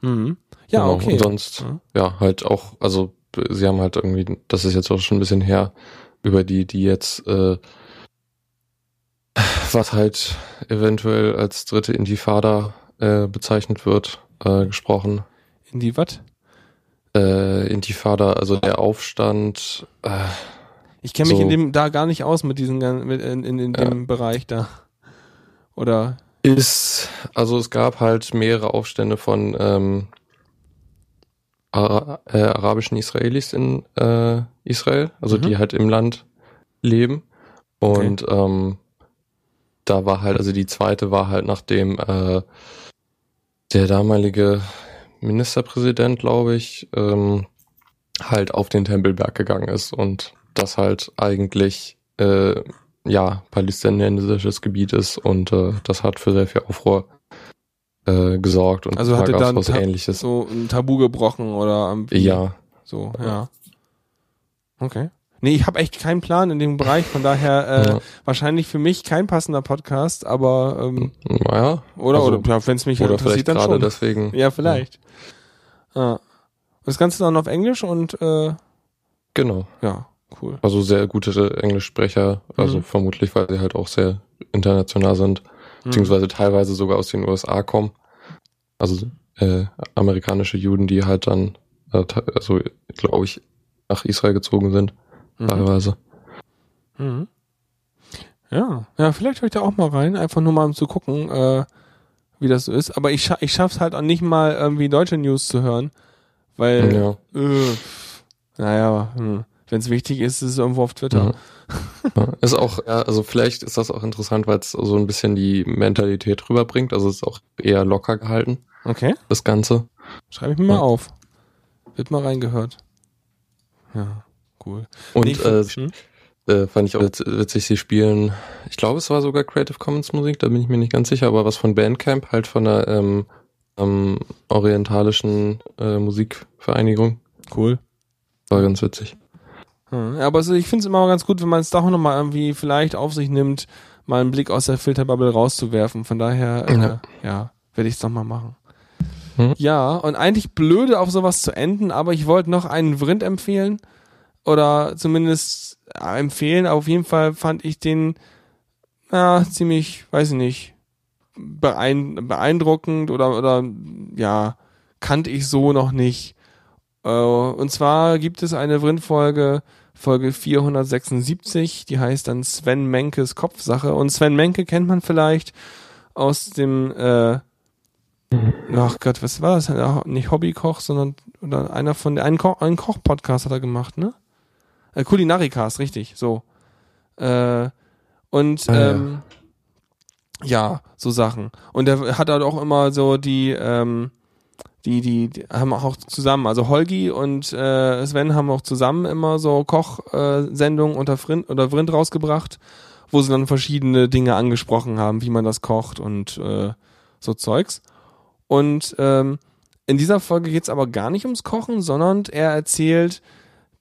Mhm. Ja, genau. okay. Und sonst, Ja. ja, halt auch, also sie haben halt irgendwie, das ist jetzt auch schon ein bisschen her, über die, die jetzt äh, was halt eventuell als dritte Intifada äh, bezeichnet wird, äh, gesprochen. In die was? Äh, Intifada, also der Aufstand, äh, Ich kenne mich So. in dem da gar nicht aus mit diesen gan- mit in, in, in dem Bereich da. Oder ist, also es gab halt mehrere Aufstände von ähm, Ara äh, arabischen Israelis in äh, Israel, also Mhm. die halt im Land leben. Und ähm, da war halt, also die zweite war halt nachdem äh, der damalige Ministerpräsident, glaube ich, ähm, halt auf den Tempelberg gegangen ist und das halt eigentlich äh, ja palästinensisches Gebiet ist und äh, das hat für sehr viel Aufruhr äh, gesorgt und Also da hatte gab's dann was ähnliches. so ein Tabu gebrochen oder Ja, so, ja. Okay. Nee, ich habe echt keinen Plan in dem Bereich, von daher äh, ja. wahrscheinlich für mich kein passender Podcast, aber ähm, naja, oder Also, oder ja, wenn es mich oder interessiert, vielleicht dann gerade schon. deswegen. Ja, vielleicht. Ja. Und das Ganze dann auf Englisch und äh, Genau. ja, cool. Also sehr gute Englischsprecher, also Mhm. vermutlich, weil sie halt auch sehr international sind. Beziehungsweise teilweise sogar aus den USA kommen. Also äh, amerikanische Juden, die halt dann, äh, also glaube ich, nach Israel gezogen sind, Mhm. teilweise. Mhm. Ja, ja, vielleicht höre ich da auch mal rein, einfach nur mal um zu gucken, äh, wie das so ist. Aber ich, scha ich schaff's halt auch nicht mal irgendwie deutsche News zu hören, weil, Ja. äh, naja, hm. wenn es wichtig ist, ist es irgendwo auf Twitter. Mhm. Ist auch, ja, also vielleicht ist das auch interessant, weil es so ein bisschen die Mentalität rüberbringt. Also es ist auch eher locker gehalten, Okay, das Ganze. schreibe ich mir mal Ja. auf. Wird mal reingehört. Ja, cool. Und Nee, äh, hm? äh, fand ich auch witz- witzig, sie spielen, ich glaube, es war sogar Creative Commons Musik, da bin ich mir nicht ganz sicher, aber was von Bandcamp, halt von der ähm, ähm, orientalischen äh, Musikvereinigung. Cool. War ganz witzig. Aber so, ich finde es immer ganz gut, wenn man es doch nochmal irgendwie vielleicht auf sich nimmt, mal einen Blick aus der Filterbubble rauszuwerfen. Von daher, äh, ja, Ja. werde ich es doch mal machen. Hm. Ja, und eigentlich blöde auf sowas zu enden, aber ich wollte noch einen Vrind empfehlen. Oder zumindest äh, empfehlen. Auf jeden Fall fand ich den ja, ziemlich, weiß ich nicht, beein beeindruckend oder, oder ja, kannte ich so noch nicht. Äh, und zwar gibt es eine Vrind-Folge, Folge 476, die heißt dann Sven Menkes Kopfsache. Und Sven Menke kennt man vielleicht aus dem, äh, ach Gott, was war das? Ja, Nicht Hobbykoch, sondern oder einer von einen, Ko einen Koch-Podcast hat er gemacht, ne? Äh, Kulinarikast, richtig, so. Äh, und Ah, ja. ähm, ja, so Sachen. Und er hat halt auch immer so die, ähm, die, die, die haben auch zusammen, also Holgi und äh, Sven haben auch zusammen immer so Kochsendungen äh, unter Vrind oder Vrind rausgebracht, wo sie dann verschiedene Dinge angesprochen haben, wie man das kocht und äh, so Zeugs. Und ähm, in dieser Folge geht's aber gar nicht ums Kochen, sondern er erzählt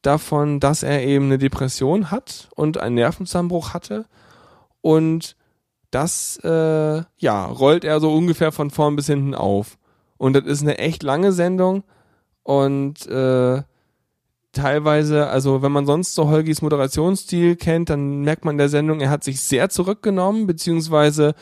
davon, dass er eben eine Depression hat und einen Nervenzusammenbruch hatte. Und das, äh, ja, rollt er so ungefähr von vorn bis hinten auf. Und das ist eine echt lange Sendung. Und äh, teilweise, also wenn man sonst so Holgis Moderationsstil kennt, dann merkt man in der Sendung, er hat sich sehr zurückgenommen, beziehungsweise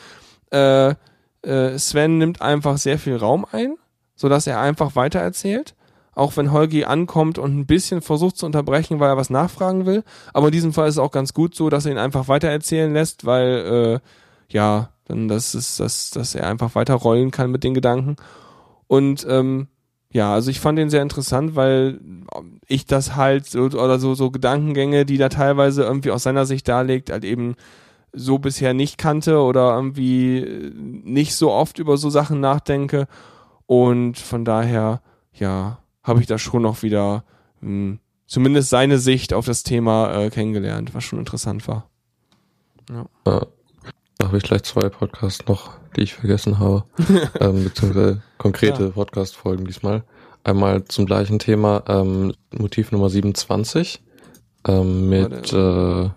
äh, äh, Sven nimmt einfach sehr viel Raum ein, sodass er einfach weitererzählt. Auch wenn Holgi ankommt und ein bisschen versucht zu unterbrechen, weil er was nachfragen will. Aber in diesem Fall ist es auch ganz gut so, dass er ihn einfach weitererzählen lässt, weil äh, ja, dann das ist, dass, dass er einfach weiterrollen kann mit den Gedanken. Und ähm, ja, also ich fand den sehr interessant, weil ich das halt so, oder so, so Gedankengänge, die da teilweise irgendwie aus seiner Sicht darlegt, halt eben so bisher nicht kannte oder irgendwie nicht so oft über so Sachen nachdenke. Und von daher, ja, habe ich da schon noch wieder mh, hm, zumindest seine Sicht auf das Thema äh, kennengelernt, was schon interessant war. Ja. ja. Da habe ich gleich zwei Podcasts noch, die ich vergessen habe. ähm, beziehungsweise konkrete ja. Podcast-Folgen diesmal. Einmal zum gleichen Thema, ähm, Motiv Nummer 27. Ähm, mit äh,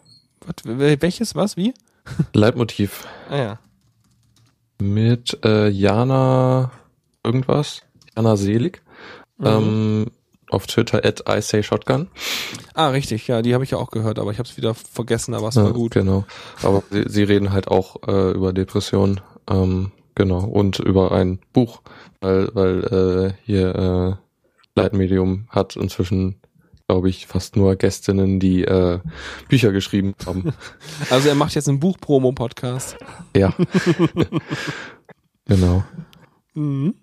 welches, was, wie? Leitmotiv. Ah ja. Mit äh, Jana irgendwas. Jana Selig. Mhm. Ähm, auf Twitter at I say Shotgun. Ah, richtig, ja, die habe ich ja auch gehört, aber ich habe es wieder vergessen, aber es ja, war gut. Genau. Aber sie, sie reden halt auch äh, über Depressionen, ähm, genau, und über ein Buch, weil, weil äh, hier äh, Leitmedium hat inzwischen, glaube ich, fast nur Gästinnen, die äh, Bücher geschrieben haben. Also er macht jetzt einen Buch-Promo-Podcast. Ja. genau. Mhm.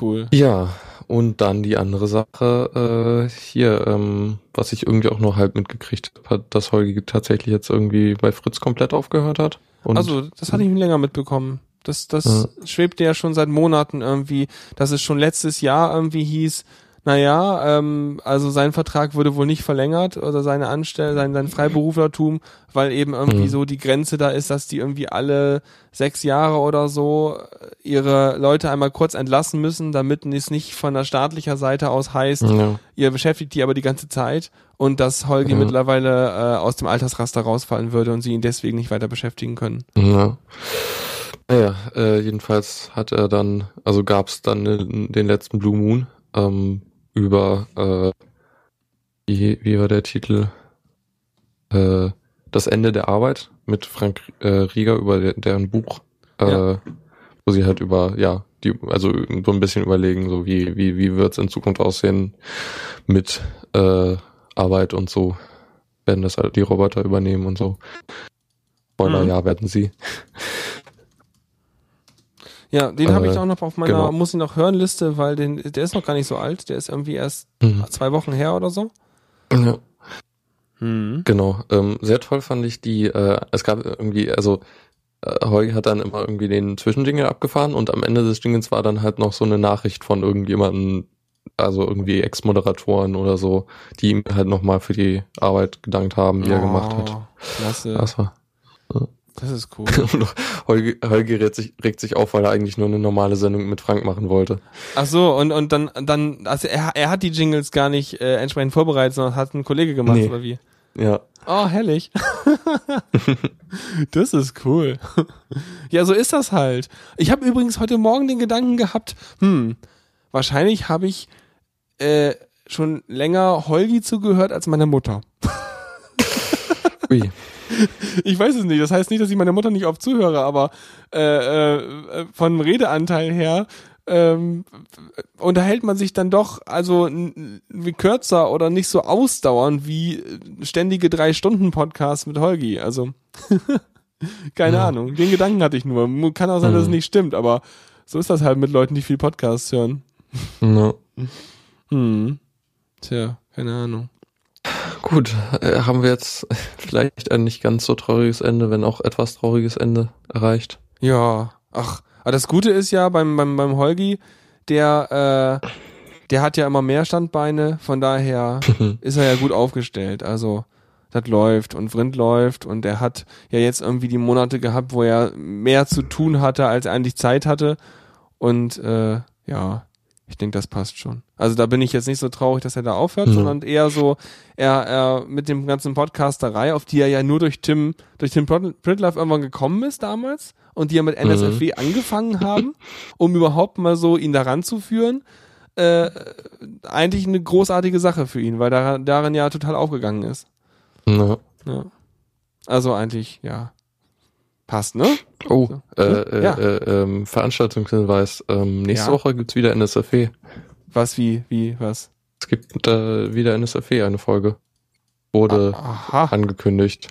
Cool. Ja, und dann die andere Sache, äh, hier, ähm, was ich irgendwie auch nur halb mitgekriegt habe, dass Holgi tatsächlich jetzt irgendwie bei Fritz komplett aufgehört hat. Und also, das hatte ich länger mitbekommen. Das, das ja. schwebte ja schon seit Monaten irgendwie, dass es schon letztes Jahr irgendwie hieß, naja, ähm, also sein Vertrag wurde wohl nicht verlängert oder seine Anstell sein, sein Freiberuflertum, weil eben irgendwie mhm. so die Grenze da ist, dass die irgendwie alle sechs Jahre oder so ihre Leute einmal kurz entlassen müssen, damit es nicht von der staatlicher Seite aus heißt, ja. ihr beschäftigt die aber die ganze Zeit und dass Holgi ja. mittlerweile äh, aus dem Altersraster rausfallen würde und sie ihn deswegen nicht weiter beschäftigen können. Ja. Naja, äh, jedenfalls hat er dann, also gab es dann den letzten Blue Moon, ähm, über, äh, wie, wie war der Titel? Äh, das Ende der Arbeit mit Frank äh, Rieger über de, deren Buch, äh, ja. wo sie halt über, ja, die, also so ein bisschen überlegen, so wie, wie, wie wird's in Zukunft aussehen mit äh, Arbeit und so, werden das halt die Roboter übernehmen und so. Spoiler, mhm. ja, werden sie. Ja, den äh, habe ich auch noch auf meiner genau. muss ich noch hören Liste, weil den der ist noch gar nicht so alt, der ist irgendwie erst mhm. zwei Wochen her oder so. Ja. Mhm. Genau. Ähm, sehr toll fand ich die. Äh, es gab irgendwie also äh, Heu hat dann immer irgendwie den Zwischendinge abgefahren und am Ende des Dingens war dann halt noch so eine Nachricht von irgendjemandem, also irgendwie Ex-Moderatoren oder so, die ihm halt nochmal für die Arbeit gedankt haben, die oh, er gemacht hat. Klasse. Das war, ja. Das ist cool. Und Holger, Holger regt, sich, regt sich auf, weil er eigentlich nur eine normale Sendung mit Frank machen wollte. Ach so, und, und dann, dann, also er, er hat die Jingles gar nicht äh, entsprechend vorbereitet, sondern hat ein Kollege gemacht, nee. oder wie? Ja. Oh, herrlich. das ist cool. ja, so ist das halt. Ich habe übrigens heute Morgen den Gedanken gehabt, hm, wahrscheinlich habe ich äh, schon länger Holgi zugehört als meine Mutter. Ui. ich weiß es nicht. Das heißt nicht, dass ich meiner Mutter nicht oft zuhöre, aber äh, äh, von Redeanteil her ähm, unterhält man sich dann doch also kürzer oder nicht so ausdauernd wie ständige drei Stunden Podcasts mit Holgi. Also keine ja. Ahnung. Den Gedanken hatte ich nur. Kann auch sein, dass es mhm. nicht stimmt, aber so ist das halt mit Leuten, die viel Podcasts hören. No. Hm. Tja, keine Ahnung. Gut, äh, haben wir jetzt vielleicht ein nicht ganz so trauriges Ende, wenn auch etwas trauriges Ende erreicht. Ja, ach, aber das Gute ist ja beim, beim, beim Holgi, der, äh, der hat ja immer mehr Standbeine, von daher ist er ja gut aufgestellt. Also, das läuft und Vrind läuft und er hat ja jetzt irgendwie die Monate gehabt, wo er mehr zu tun hatte, als er eigentlich Zeit hatte. Und äh, ja, ich denke, das passt schon. Also da bin ich jetzt nicht so traurig, dass er da aufhört, mhm. sondern eher so, er, er mit dem ganzen Podcasterei, auf die er ja nur durch Tim, durch Tim Pritloff irgendwann gekommen ist damals und die ja mit NSFW mhm. angefangen haben, um überhaupt mal so ihn daran zu führen, äh, eigentlich eine großartige Sache für ihn, weil da, darin ja total aufgegangen ist. Ja. Ja. Also eigentlich, ja. Passt, ne? Oh, So. äh, äh, Ja. äh, ähm, Veranstaltungshinweis. Ähm, nächste Ja. Woche gibt's wieder NSFW. Was, wie, wie, was? Es gibt äh, wieder NSFW eine Folge. Wurde Aha. angekündigt.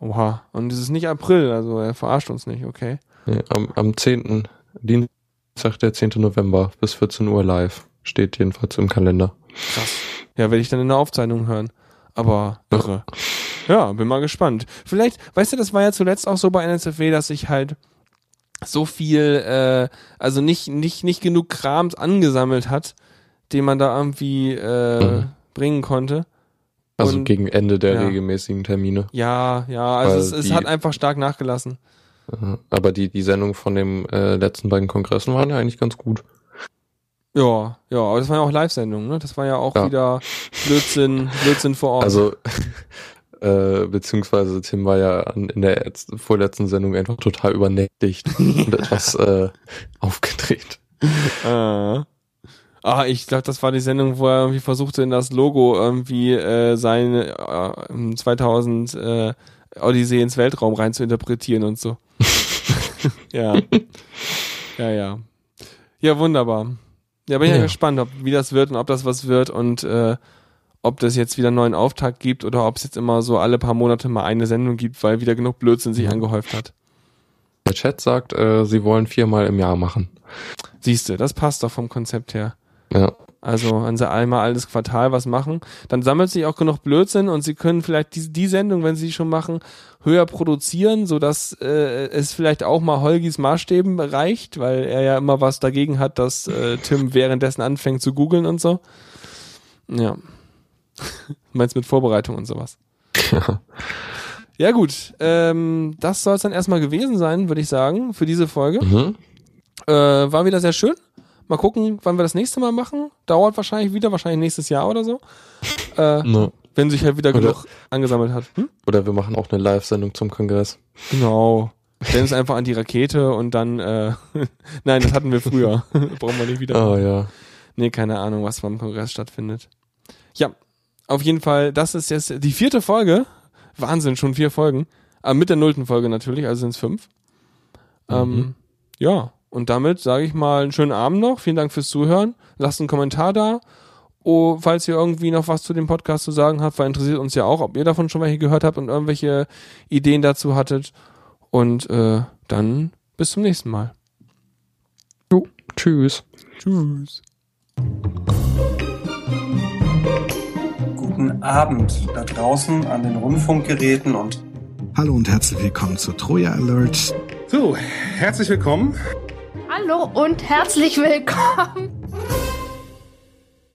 Oha. Und es ist nicht April, also er verarscht uns nicht, okay. Ja, am, am 10. Dienstag, der 10. November bis 14 Uhr live. Steht jedenfalls im Kalender. Krass. Ja, werde ich dann in der Aufzeichnung hören. Aber irre. Ja, bin mal gespannt. Vielleicht, weißt du, das war ja zuletzt auch so bei NSFW, dass ich halt so viel, äh, also nicht, nicht, nicht genug Krams angesammelt hat, den man da irgendwie äh, Mhm. bringen konnte. Also Und- gegen Ende der ja. regelmäßigen Termine. Ja, ja, also Weil es, es die- hat einfach stark nachgelassen. Äh, Aber die, die Sendung von den äh, letzten beiden Kongressen waren ja eigentlich ganz gut. Ja, ja, aber das war ja auch Live-Sendung, ne? Das war ja auch Ja. wieder Blödsinn, Blödsinn vor Ort. Also, äh, beziehungsweise Tim war ja in der vorletzten Sendung einfach total übernächtigt und etwas äh, aufgedreht. Äh. Ah, ich glaube, das war die Sendung, wo er irgendwie versuchte, in das Logo irgendwie äh, seine äh, 2000 äh, Odyssee ins Weltraum rein zu interpretieren und so. ja. Ja, ja. Ja, wunderbar. Ja, bin ja, Ja. gespannt, ob, wie das wird und ob das was wird und äh, ob das jetzt wieder einen neuen Auftakt gibt oder ob es jetzt immer so alle paar Monate mal eine Sendung gibt, weil wieder genug Blödsinn sich angehäuft hat. Der Chat sagt, äh, sie wollen viermal im Jahr machen. Siehste, das passt doch vom Konzept her. Ja. Also an sie einmal alles Quartal was machen. Dann sammelt sich auch genug Blödsinn und sie können vielleicht die, die Sendung, wenn sie die schon machen, höher produzieren, sodass äh, es vielleicht auch mal Holgis Maßstäben reicht, weil er ja immer was dagegen hat, dass äh, Tim währenddessen anfängt zu googeln und so. Ja. Meinst mit Vorbereitung und sowas. Ja gut, ähm, das soll es dann erstmal gewesen sein, würde ich sagen, für diese Folge. Mhm. Äh, war wieder sehr schön. Mal gucken, wann wir das nächste Mal machen. Dauert wahrscheinlich wieder, wahrscheinlich nächstes Jahr oder so. Äh, Ne. wenn sich halt wieder Oder- genug angesammelt hat. Hm? Oder wir machen auch eine Live-Sendung zum Kongress. Genau. Stellen es einfach an die Rakete und dann, äh, nein, das hatten wir früher. Brauchen wir nicht wieder. Ah ja. Nee, keine Ahnung, was beim Kongress stattfindet. Ja, auf jeden Fall, das ist jetzt die vierte Folge. Wahnsinn, schon vier Folgen. Aber mit der nullten Folge natürlich, also sind es fünf. Ähm, Mhm. ja, und damit sage ich mal einen schönen Abend noch. Vielen Dank fürs Zuhören. Lasst einen Kommentar da. Oh, falls ihr irgendwie noch was zu dem Podcast zu sagen habt, weil interessiert uns ja auch, ob ihr davon schon welche gehört habt und irgendwelche Ideen dazu hattet. Und äh, dann bis zum nächsten Mal. Jo, tschüss. Tschüss. Guten Abend da draußen an den Rundfunkgeräten und Hallo und herzlich willkommen zu Troja Alert. So, herzlich willkommen. Hallo und herzlich willkommen.